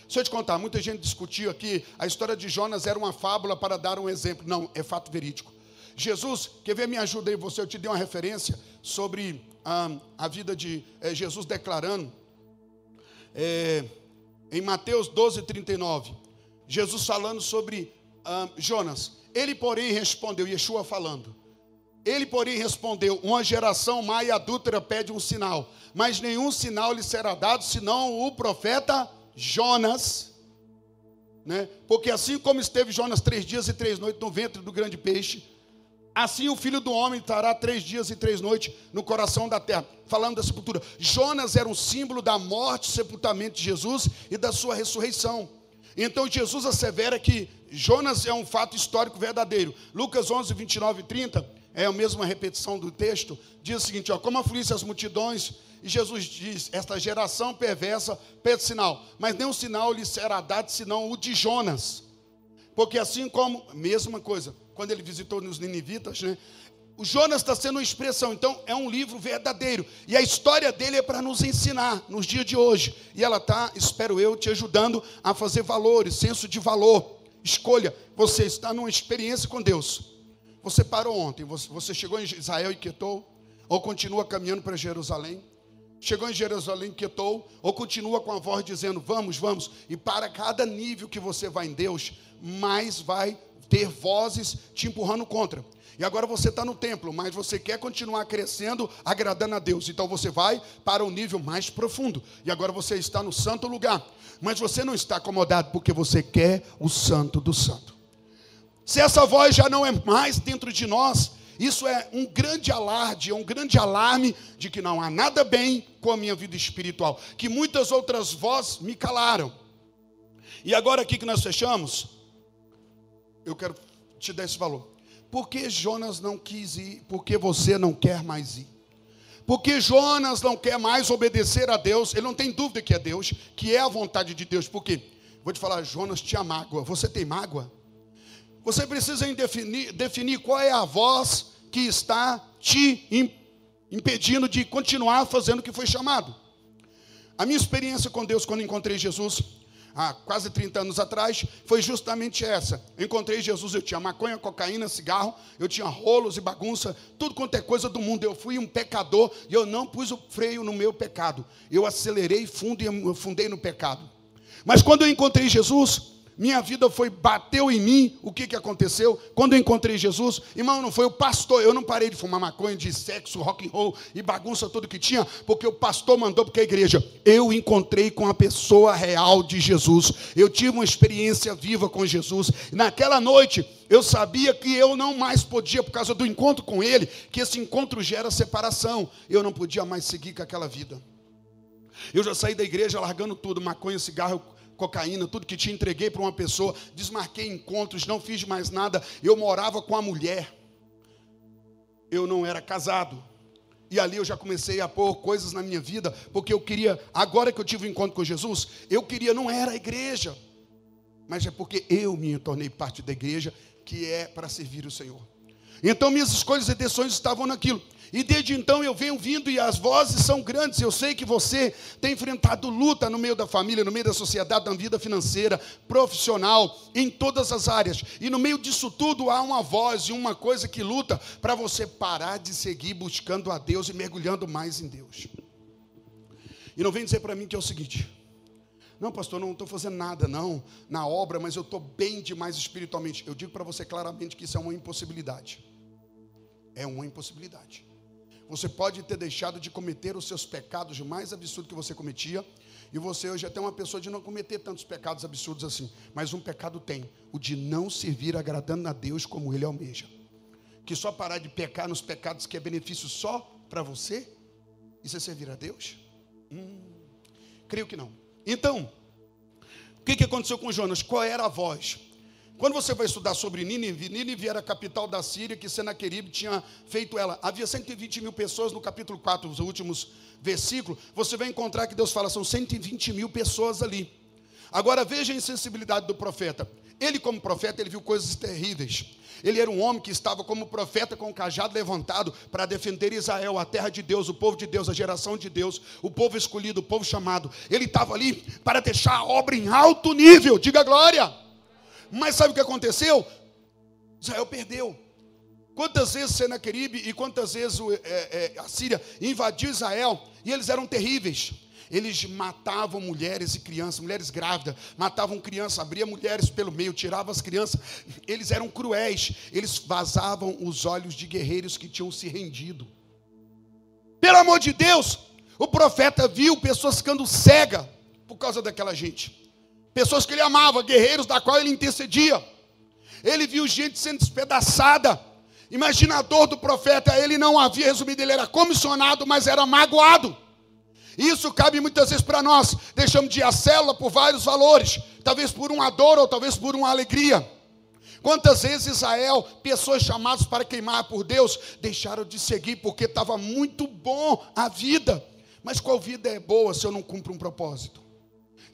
Speaker 1: Deixa eu te contar, muita gente discutiu aqui, a história de Jonas era uma fábula para dar um exemplo. Não, é fato verídico. Jesus, quer ver, me ajuda aí você, eu te dei uma referência sobre ah, a vida de eh, Jesus declarando, é, em Mateus 12, 39, Jesus falando sobre ah, Jonas. Ele, porém, respondeu, Yeshua falando, ele, porém, respondeu: Uma geração má e adúltera pede um sinal, mas nenhum sinal lhe será dado, senão o profeta Jonas. Né? Porque assim como esteve Jonas três dias e três noites no ventre do grande peixe, assim o filho do homem estará três dias e três noites no coração da terra. Falando da sepultura. Jonas era um símbolo da morte, sepultamento de Jesus e da sua ressurreição. Então Jesus assevera que Jonas é um fato histórico verdadeiro. Lucas 11, 29 e 30 é a mesma repetição do texto, diz o seguinte: ó, como afluíssem as multidões, e Jesus diz: Esta geração perversa pede sinal, mas nenhum sinal lhe será dado senão o de Jonas. Porque assim como, mesma coisa, quando ele visitou nos Ninivitas, né? O Jonas está sendo uma expressão, então é um livro verdadeiro. E a história dele é para nos ensinar nos dias de hoje. E ela está, espero eu, te ajudando a fazer valores, senso de valor. Escolha, você está numa experiência com Deus. Você parou ontem, você chegou em Israel e quietou, ou continua caminhando para Jerusalém? Chegou em Jerusalém, quietou, ou continua com a voz dizendo: Vamos, vamos. E para cada nível que você vai em Deus, mais vai ter vozes te empurrando contra. E agora você está no templo, mas você quer continuar crescendo, agradando a Deus. Então você vai para o um nível mais profundo. E agora você está no santo lugar. Mas você não está acomodado porque você quer o santo do santo. Se essa voz já não é mais dentro de nós, isso é um grande alarde, é um grande alarme de que não há nada bem com a minha vida espiritual, que muitas outras vozes me calaram. E agora aqui que nós fechamos, eu quero te dar esse valor. Por que Jonas não quis ir? Por que você não quer mais ir? Porque Jonas não quer mais obedecer a Deus, ele não tem dúvida que é Deus, que é a vontade de Deus. Por quê? Vou te falar, Jonas tinha mágoa. Você tem mágoa? Você precisa definir, definir qual é a voz que está te impedindo de continuar fazendo o que foi chamado. A minha experiência com Deus quando encontrei Jesus, há quase 30 anos atrás, foi justamente essa. Eu encontrei Jesus, eu tinha maconha, cocaína, cigarro, eu tinha rolos e bagunça, tudo quanto é coisa do mundo. Eu fui um pecador e eu não pus o freio no meu pecado. Eu acelerei fundo e fundei no pecado. Mas quando eu encontrei Jesus, minha vida foi, bateu em mim, o que, que aconteceu? Quando eu encontrei Jesus, irmão, não foi o pastor, eu não parei de fumar maconha, de sexo, rock and roll e bagunça tudo que tinha, porque o pastor mandou porque a igreja. Eu encontrei com a pessoa real de Jesus. Eu tive uma experiência viva com Jesus. Naquela noite, eu sabia que eu não mais podia, por causa do encontro com Ele, que esse encontro gera separação. Eu não podia mais seguir com aquela vida. Eu já saí da igreja largando tudo, maconha, cigarro, cocaína, tudo que te entreguei para uma pessoa, desmarquei encontros, não fiz mais nada. Eu morava com a mulher. Eu não era casado. E ali eu já comecei a pôr coisas na minha vida, porque eu queria, agora que eu tive um encontro com Jesus, eu queria, não era a igreja, mas é porque eu me tornei parte da igreja, que é para servir o Senhor. Então minhas escolhas e decisões estavam naquilo. E desde então eu venho vindo e as vozes são grandes. Eu sei que você tem enfrentado luta no meio da família, no meio da sociedade, na vida financeira, profissional, em todas as áreas. E no meio disso tudo há uma voz e uma coisa que luta para você parar de seguir buscando a Deus e mergulhando mais em Deus. E não vem dizer para mim que é o seguinte: não, pastor, não estou fazendo nada, não, na obra, mas eu estou bem demais espiritualmente. Eu digo para você claramente que isso é uma impossibilidade. É uma impossibilidade. Você pode ter deixado de cometer os seus pecados mais absurdos que você cometia, e você hoje é até uma pessoa de não cometer tantos pecados absurdos assim. Mas um pecado tem, o de não servir agradando a Deus como Ele almeja. Que só parar de pecar nos pecados que é benefício só para você, isso é servir a Deus? Hum, creio que não. Então, o que, que aconteceu com Jonas? Qual era a voz? Quando você vai estudar sobre Nínive, Nínive era a capital da Síria, que Senaqueribe tinha feito ela. Havia 120 mil pessoas no capítulo 4, os últimos versículos. Você vai encontrar que Deus fala, são 120 mil pessoas ali. Agora veja a insensibilidade do profeta. Ele, como profeta, ele viu coisas terríveis. Ele era um homem que estava como profeta com o cajado levantado para defender Israel, a terra de Deus, o povo de Deus, a geração de Deus, o povo escolhido, o povo chamado. Ele estava ali para deixar a obra em alto nível. Diga glória. Mas sabe o que aconteceu? Israel perdeu. Quantas vezes Senaqueribe e quantas vezes é, é, a Síria invadiu Israel e eles eram terríveis. Eles matavam mulheres e crianças, mulheres grávidas, matavam crianças, abriam mulheres pelo meio, tiravam as crianças. Eles eram cruéis, eles vazavam os olhos de guerreiros que tinham se rendido. Pelo amor de Deus, o profeta viu pessoas ficando cegas por causa daquela gente. Pessoas que ele amava, guerreiros da qual ele intercedia. Ele viu gente sendo despedaçada. Imagina a dor do profeta, ele não havia resumido, ele era comissionado, mas era magoado. Isso cabe muitas vezes para nós. Deixamos de ir à célula por vários valores, talvez por uma dor ou talvez por uma alegria. Quantas vezes Israel, pessoas chamadas para queimar por Deus, deixaram de seguir porque estava muito bom a vida. Mas qual vida é boa se eu não cumpro um propósito?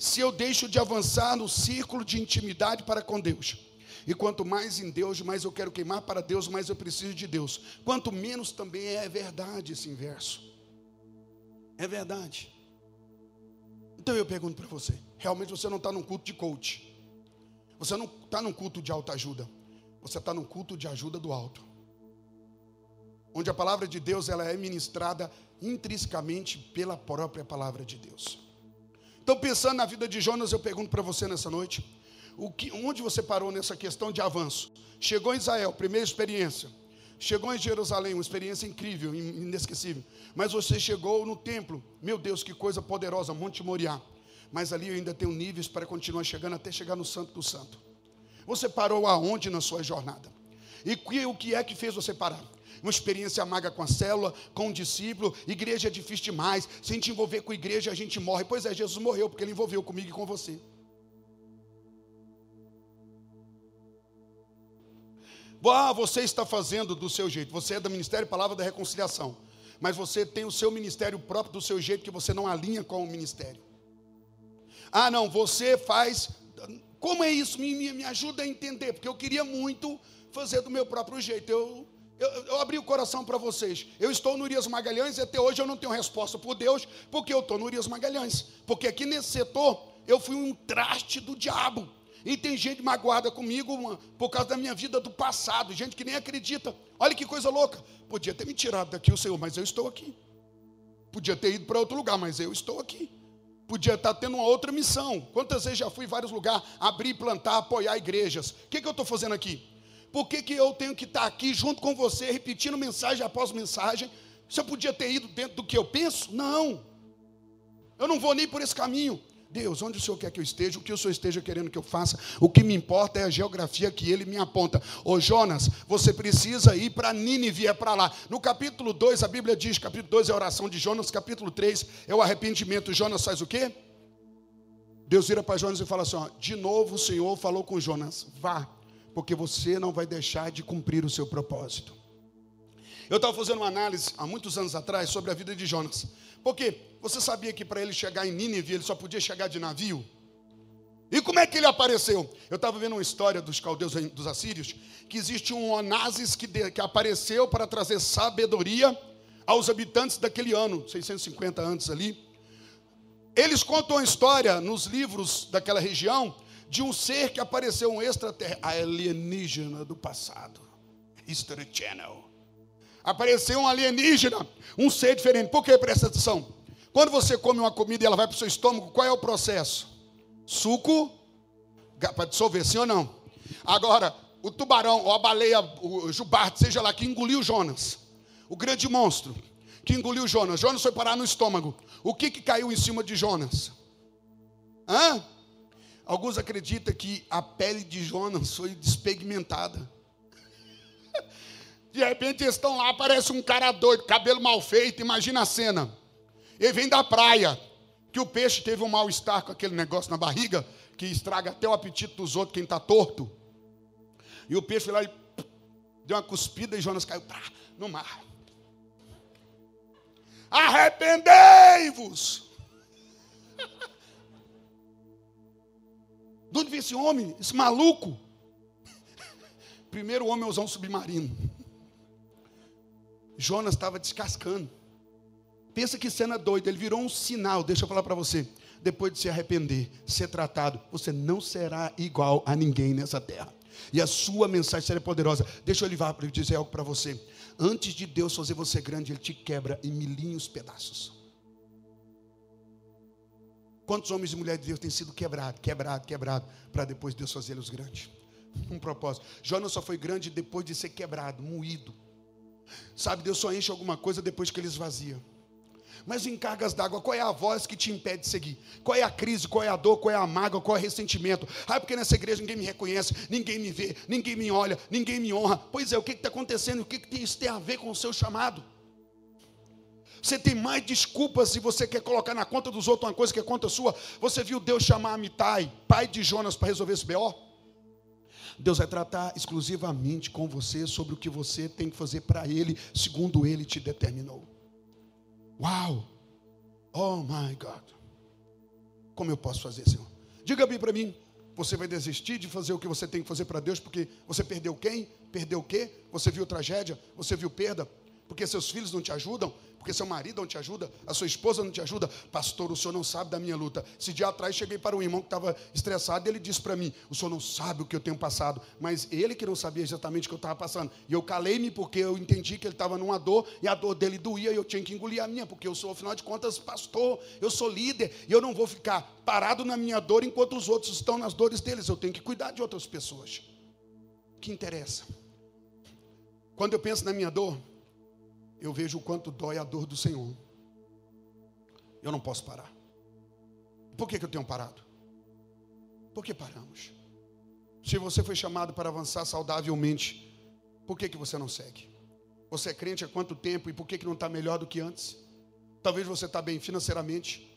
Speaker 1: Se eu deixo de avançar no círculo de intimidade para com Deus. E quanto mais em Deus, mais eu quero queimar para Deus, mais eu preciso de Deus. Quanto menos também é verdade esse inverso. É verdade. Então eu pergunto para você: realmente você não está num culto de coach. Você não está num culto de alta ajuda. Você está num culto de ajuda do alto. Onde a palavra de Deus ela é ministrada intrinsecamente pela própria palavra de Deus. Então, pensando na vida de Jonas, eu pergunto para você nessa noite: o que, onde você parou nessa questão de avanço? Chegou em Israel, primeira experiência. Chegou em Jerusalém, uma experiência incrível, inesquecível. Mas você chegou no templo, meu Deus, que coisa poderosa, Monte Moriá. Mas ali eu ainda tenho níveis para continuar chegando até chegar no Santo do Santo. Você parou aonde na sua jornada? E o que é que fez você parar? Uma experiência amarga com a célula, com o discípulo. Igreja é difícil demais. Se a gente envolver com a igreja, a gente morre. Pois é, Jesus morreu porque ele envolveu comigo e com você. Ah, você está fazendo do seu jeito. Você é do Ministério Palavra da Reconciliação. Mas você tem o seu ministério próprio do seu jeito que você não alinha com o ministério. Ah, não, você faz. Como é isso? Me, me, me ajuda a entender, porque eu queria muito fazer do meu próprio jeito. Eu, eu, eu abri o coração para vocês. Eu estou no Urias Magalhães e até hoje eu não tenho resposta por Deus, porque eu estou no Urias Magalhães. Porque aqui nesse setor eu fui um traste do diabo. E tem gente magoada comigo por causa da minha vida do passado, gente que nem acredita. Olha que coisa louca. Podia ter me tirado daqui o Senhor, mas eu estou aqui. Podia ter ido para outro lugar, mas eu estou aqui. Podia estar tendo uma outra missão. Quantas vezes já fui em vários lugares, abrir, plantar, apoiar igrejas. O que, que eu estou fazendo aqui? Por que, que eu tenho que estar aqui junto com você, repetindo mensagem após mensagem? Você podia ter ido dentro do que eu penso? Não. Eu não vou nem por esse caminho. Deus, onde o Senhor quer que eu esteja, o que o Senhor esteja querendo que eu faça, o que me importa é a geografia que ele me aponta. Ô Jonas, você precisa ir para Nínive, é para lá. No capítulo 2, a Bíblia diz, capítulo 2 é a oração de Jonas, capítulo 3 é o arrependimento. Jonas faz o quê? Deus vira para Jonas e fala assim: ó, de novo o Senhor falou com Jonas, vá, porque você não vai deixar de cumprir o seu propósito. Eu estava fazendo uma análise há muitos anos atrás sobre a vida de Jonas. Porque você sabia que para ele chegar em Nínive ele só podia chegar de navio? E como é que ele apareceu? Eu estava vendo uma história dos caldeus dos assírios, que existe um Onassis que, de, que apareceu para trazer sabedoria aos habitantes daquele ano, 650 antes ali. Eles contam a história nos livros daquela região de um ser que apareceu um extraterrestre, alienígena do passado. History Channel. Apareceu um alienígena, um ser diferente. Por que? Presta atenção. Quando você come uma comida e ela vai para o seu estômago, qual é o processo? Suco para dissolver, sim ou não? Agora, o tubarão, ou a baleia, o jubarte, seja lá, que engoliu Jonas. O grande monstro que engoliu Jonas. Jonas foi parar no estômago. O que, que caiu em cima de Jonas? Hã? Alguns acreditam que a pele de Jonas foi despigmentada. De repente eles estão lá, aparece um cara doido, cabelo mal feito, imagina a cena. Ele vem da praia, que o peixe teve um mal-estar com aquele negócio na barriga, que estraga até o apetite dos outros, quem está torto. E o peixe foi lá e deu uma cuspida e Jonas caiu pá, no mar. Arrependei-vos! De onde veio esse homem, esse maluco? Primeiro homem a usar um submarino. Jonas estava descascando. Pensa que cena doida, ele virou um sinal, deixa eu falar para você. Depois de se arrepender, ser tratado, você não será igual a ninguém nessa terra. E a sua mensagem será poderosa. Deixa eu levar para dizer algo para você. Antes de Deus fazer você grande, Ele te quebra em milhinhos pedaços. Quantos homens e mulheres de Deus têm sido quebrados, quebrados, quebrados, para depois Deus fazê-los grandes? Um propósito. Jonas só foi grande depois de ser quebrado, moído. Sabe, Deus só enche alguma coisa depois que ele esvazia. Mas em cargas d'água, qual é a voz que te impede de seguir? Qual é a crise, qual é a dor, qual é a mágoa, qual é o ressentimento? Ah, porque nessa igreja ninguém me reconhece, ninguém me vê, ninguém me olha, ninguém me honra. Pois é, o que está acontecendo? O que, que isso tem a ver com o seu chamado? Você tem mais desculpas se você quer colocar na conta dos outros uma coisa que é conta sua. Você viu Deus chamar Amitai, pai de Jonas, para resolver esse BO? Deus vai tratar exclusivamente com você sobre o que você tem que fazer para Ele, segundo Ele te determinou. Uau! Oh my God! Como eu posso fazer, Senhor? Diga bem para mim. Você vai desistir de fazer o que você tem que fazer para Deus porque você perdeu quem? Perdeu o quê? Você viu tragédia? Você viu perda? Porque seus filhos não te ajudam? Porque seu marido não te ajuda, a sua esposa não te ajuda. Pastor, o senhor não sabe da minha luta. Esse dia atrás cheguei para um irmão que estava estressado e ele disse para mim: O senhor não sabe o que eu tenho passado, mas ele que não sabia exatamente o que eu estava passando. E eu calei-me porque eu entendi que ele estava numa dor e a dor dele doía e eu tinha que engolir a minha, porque eu sou, afinal de contas, pastor, eu sou líder e eu não vou ficar parado na minha dor enquanto os outros estão nas dores deles. Eu tenho que cuidar de outras pessoas. Que interessa? Quando eu penso na minha dor, eu vejo o quanto dói a dor do Senhor. Eu não posso parar. Por que, que eu tenho parado? Por que paramos? Se você foi chamado para avançar saudavelmente, por que, que você não segue? Você é crente há quanto tempo e por que, que não está melhor do que antes? Talvez você está bem financeiramente.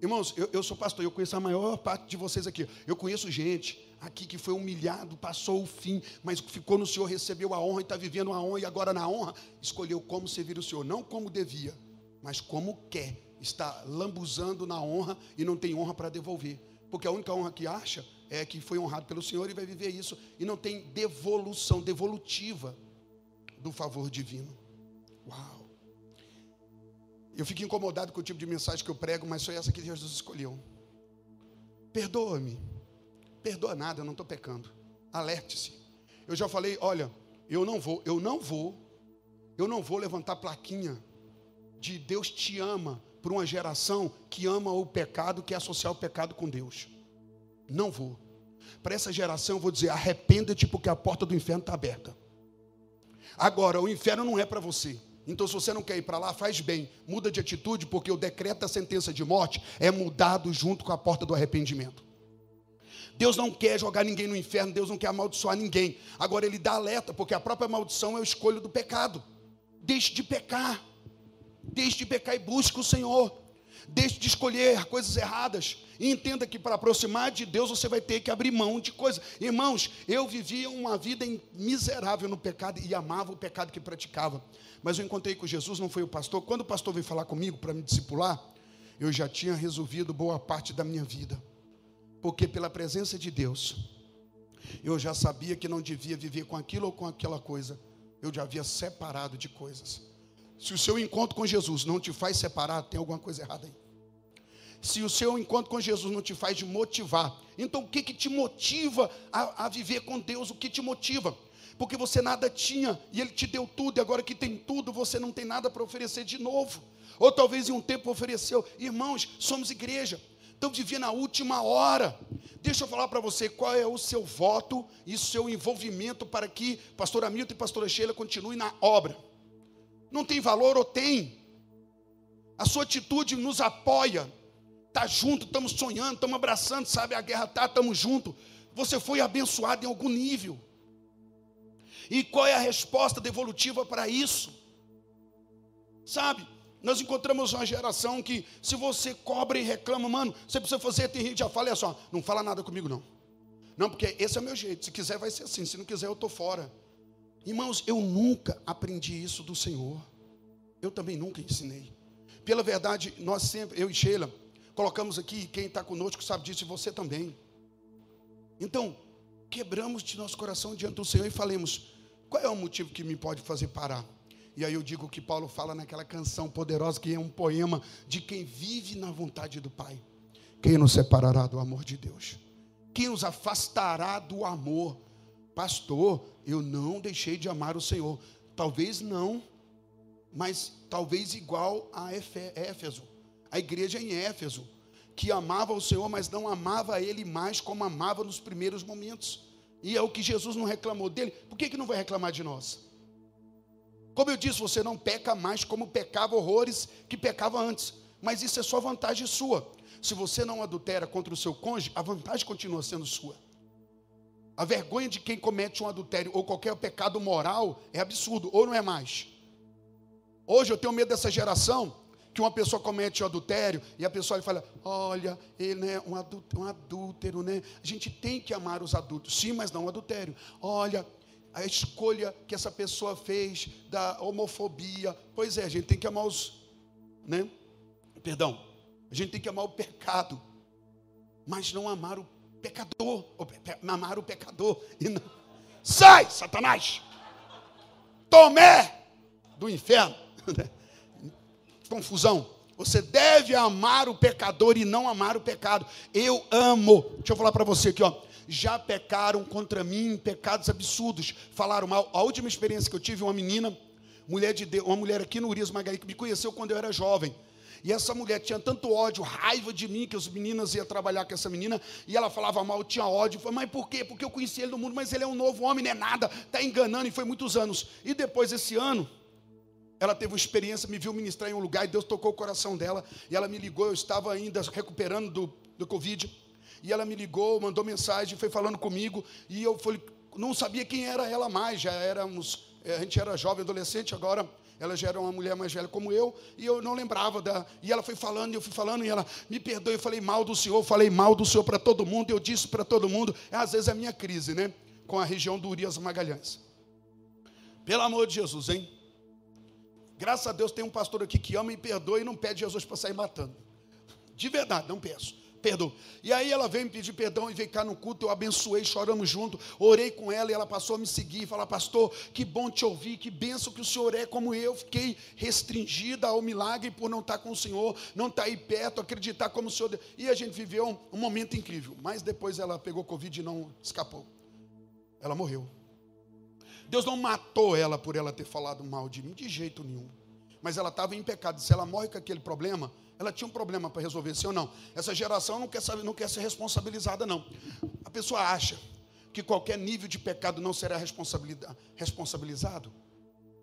Speaker 1: Irmãos, eu, eu sou pastor, eu conheço a maior parte de vocês aqui. Eu conheço gente aqui que foi humilhado, passou o fim, mas ficou no Senhor, recebeu a honra e está vivendo a honra, e agora na honra escolheu como servir o Senhor, não como devia, mas como quer. Está lambuzando na honra e não tem honra para devolver, porque a única honra que acha é que foi honrado pelo Senhor e vai viver isso, e não tem devolução, devolutiva do favor divino. Uau! Eu fico incomodado com o tipo de mensagem que eu prego, mas foi essa que Jesus escolheu. Perdoa-me Perdoa nada, eu não estou pecando. Alerte-se. Eu já falei, olha, eu não vou, eu não vou, eu não vou levantar plaquinha de Deus te ama para uma geração que ama o pecado, que é associar o pecado com Deus. Não vou. Para essa geração eu vou dizer, arrependa-te porque a porta do inferno está aberta. Agora, o inferno não é para você. Então, se você não quer ir para lá, faz bem. Muda de atitude, porque o decreto da sentença de morte é mudado junto com a porta do arrependimento. Deus não quer jogar ninguém no inferno, Deus não quer amaldiçoar ninguém. Agora ele dá alerta, porque a própria maldição é o escolho do pecado. Deixe de pecar. Deixe de pecar e busque o Senhor. Deixe de escolher coisas erradas. E entenda que para aproximar de Deus você vai ter que abrir mão de coisas. Irmãos, eu vivia uma vida miserável no pecado e amava o pecado que praticava. Mas eu encontrei com Jesus, não foi o pastor. Quando o pastor veio falar comigo para me discipular, eu já tinha resolvido boa parte da minha vida porque pela presença de Deus, eu já sabia que não devia viver com aquilo ou com aquela coisa, eu já havia separado de coisas. Se o seu encontro com Jesus não te faz separar, tem alguma coisa errada aí. Se o seu encontro com Jesus não te faz motivar, então o que, que te motiva a, a viver com Deus? O que te motiva? Porque você nada tinha e Ele te deu tudo, e agora que tem tudo, você não tem nada para oferecer de novo. Ou talvez em um tempo ofereceu. Irmãos, somos igreja estão vivendo na última hora. Deixa eu falar para você qual é o seu voto e seu envolvimento para que pastor Hamilton e pastora Sheila continuem na obra. Não tem valor ou tem? A sua atitude nos apoia. Tá junto, estamos sonhando, estamos abraçando, sabe? A guerra tá, estamos junto. Você foi abençoado em algum nível. E qual é a resposta devolutiva para isso? Sabe? Nós encontramos uma geração que, se você cobra e reclama, mano, você precisa fazer, tem gente já fala, é só, não fala nada comigo não. Não, porque esse é o meu jeito. Se quiser, vai ser assim. Se não quiser, eu estou fora. Irmãos, eu nunca aprendi isso do Senhor. Eu também nunca ensinei. Pela verdade, nós sempre, eu e Sheila, colocamos aqui, quem está conosco sabe disso, e você também. Então, quebramos de nosso coração diante do Senhor e falemos: qual é o motivo que me pode fazer parar? E aí eu digo que Paulo fala naquela canção poderosa, que é um poema de quem vive na vontade do Pai. Quem nos separará do amor de Deus? Quem nos afastará do amor Pastor, eu não deixei de amar o Senhor. Talvez não, mas talvez igual a Éfeso, a igreja em Éfeso, que amava o Senhor, mas não amava ele mais como amava nos primeiros momentos. E é o que Jesus não reclamou dele. Por que, que não vai reclamar de nós? Como eu disse, você não peca mais como pecava horrores que pecava antes. Mas isso é só vantagem sua. Se você não adultera contra o seu cônjuge, a vantagem continua sendo sua. A vergonha de quem comete um adultério ou qualquer pecado moral é absurdo, ou não é mais? Hoje eu tenho medo dessa geração que uma pessoa comete um adultério e a pessoa fala: Olha, ele é um, adúltero, um adúltero, né? A gente tem que amar os adultos, sim, mas não o adultério. Olha, a escolha que essa pessoa fez da homofobia. Pois é, a gente tem que amar os, né? Perdão, a gente tem que amar o pecado, mas não amar o pecador, amar o pecador e não. Sai, Satanás! Tomé do inferno. Confusão. Você deve amar o pecador e não amar o pecado. Eu amo. Deixa eu falar para você aqui, ó. Já pecaram contra mim pecados absurdos. Falaram mal. A última experiência que eu tive, uma menina, mulher de Deus, uma mulher aqui no Urias Magali, que me conheceu quando eu era jovem. E essa mulher tinha tanto ódio, raiva de mim, que as meninas iam trabalhar com essa menina, e ela falava mal, tinha ódio. Eu falei, mas por quê? Porque eu conheci ele no mundo, mas ele é um novo homem, não é nada, está enganando, e foi muitos anos. E depois, esse ano, ela teve uma experiência, me viu ministrar em um lugar, e Deus tocou o coração dela, e ela me ligou, eu estava ainda recuperando do, do Covid, e ela me ligou, mandou mensagem, foi falando comigo, e eu falei, não sabia quem era ela mais, já éramos, a gente era jovem, adolescente, agora ela já era uma mulher mais velha como eu, e eu não lembrava da. E ela foi falando, e eu fui falando, e ela me perdoe, eu falei mal do Senhor, falei mal do Senhor para todo mundo, eu disse para todo mundo. É, às vezes é a minha crise, né? Com a região do Urias Magalhães. Pelo amor de Jesus, hein? Graças a Deus tem um pastor aqui que ama e perdoa e não pede Jesus para sair matando. De verdade, não peço perdoa. E aí ela veio me pedir perdão e veio cá no culto, eu abençoei, choramos junto, orei com ela e ela passou a me seguir e falar, pastor, que bom te ouvir, que benção que o senhor é como eu. Fiquei restringida ao milagre por não estar com o senhor, não estar aí perto, acreditar como o senhor. E a gente viveu um momento incrível. Mas depois ela pegou Covid e não escapou. Ela morreu. Deus não matou ela por ela ter falado mal de mim, de jeito nenhum. Mas ela estava em pecado. Se ela morre com aquele problema, ela tinha um problema para resolver, sim ou não? Essa geração não quer, saber, não quer ser responsabilizada, não. A pessoa acha que qualquer nível de pecado não será responsabilizado.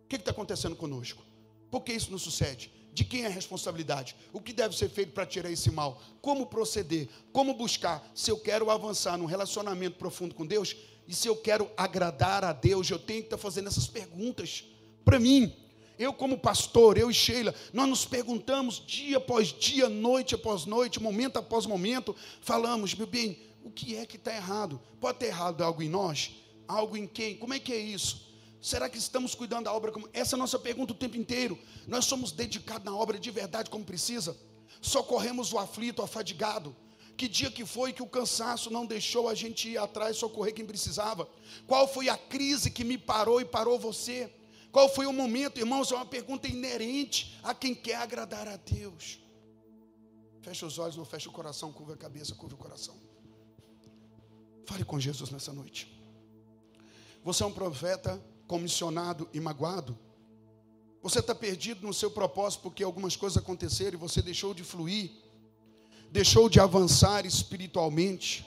Speaker 1: O que está acontecendo conosco? Por que isso não sucede? De quem é a responsabilidade? O que deve ser feito para tirar esse mal? Como proceder? Como buscar? Se eu quero avançar num relacionamento profundo com Deus, e se eu quero agradar a Deus, eu tenho que estar tá fazendo essas perguntas para mim. Eu, como pastor, eu e Sheila, nós nos perguntamos dia após dia, noite após noite, momento após momento, falamos, meu bem, o que é que está errado? Pode ter errado algo em nós? Algo em quem? Como é que é isso? Será que estamos cuidando da obra como. Essa é a nossa pergunta o tempo inteiro. Nós somos dedicados na obra de verdade como precisa? Socorremos o aflito, o afadigado. Que dia que foi que o cansaço não deixou a gente ir atrás socorrer quem precisava? Qual foi a crise que me parou e parou você? Qual foi o momento, irmãos? É uma pergunta inerente a quem quer agradar a Deus. Fecha os olhos, não fecha o coração, curva a cabeça, curva o coração. Fale com Jesus nessa noite. Você é um profeta comissionado e magoado? Você está perdido no seu propósito porque algumas coisas aconteceram e você deixou de fluir, deixou de avançar espiritualmente.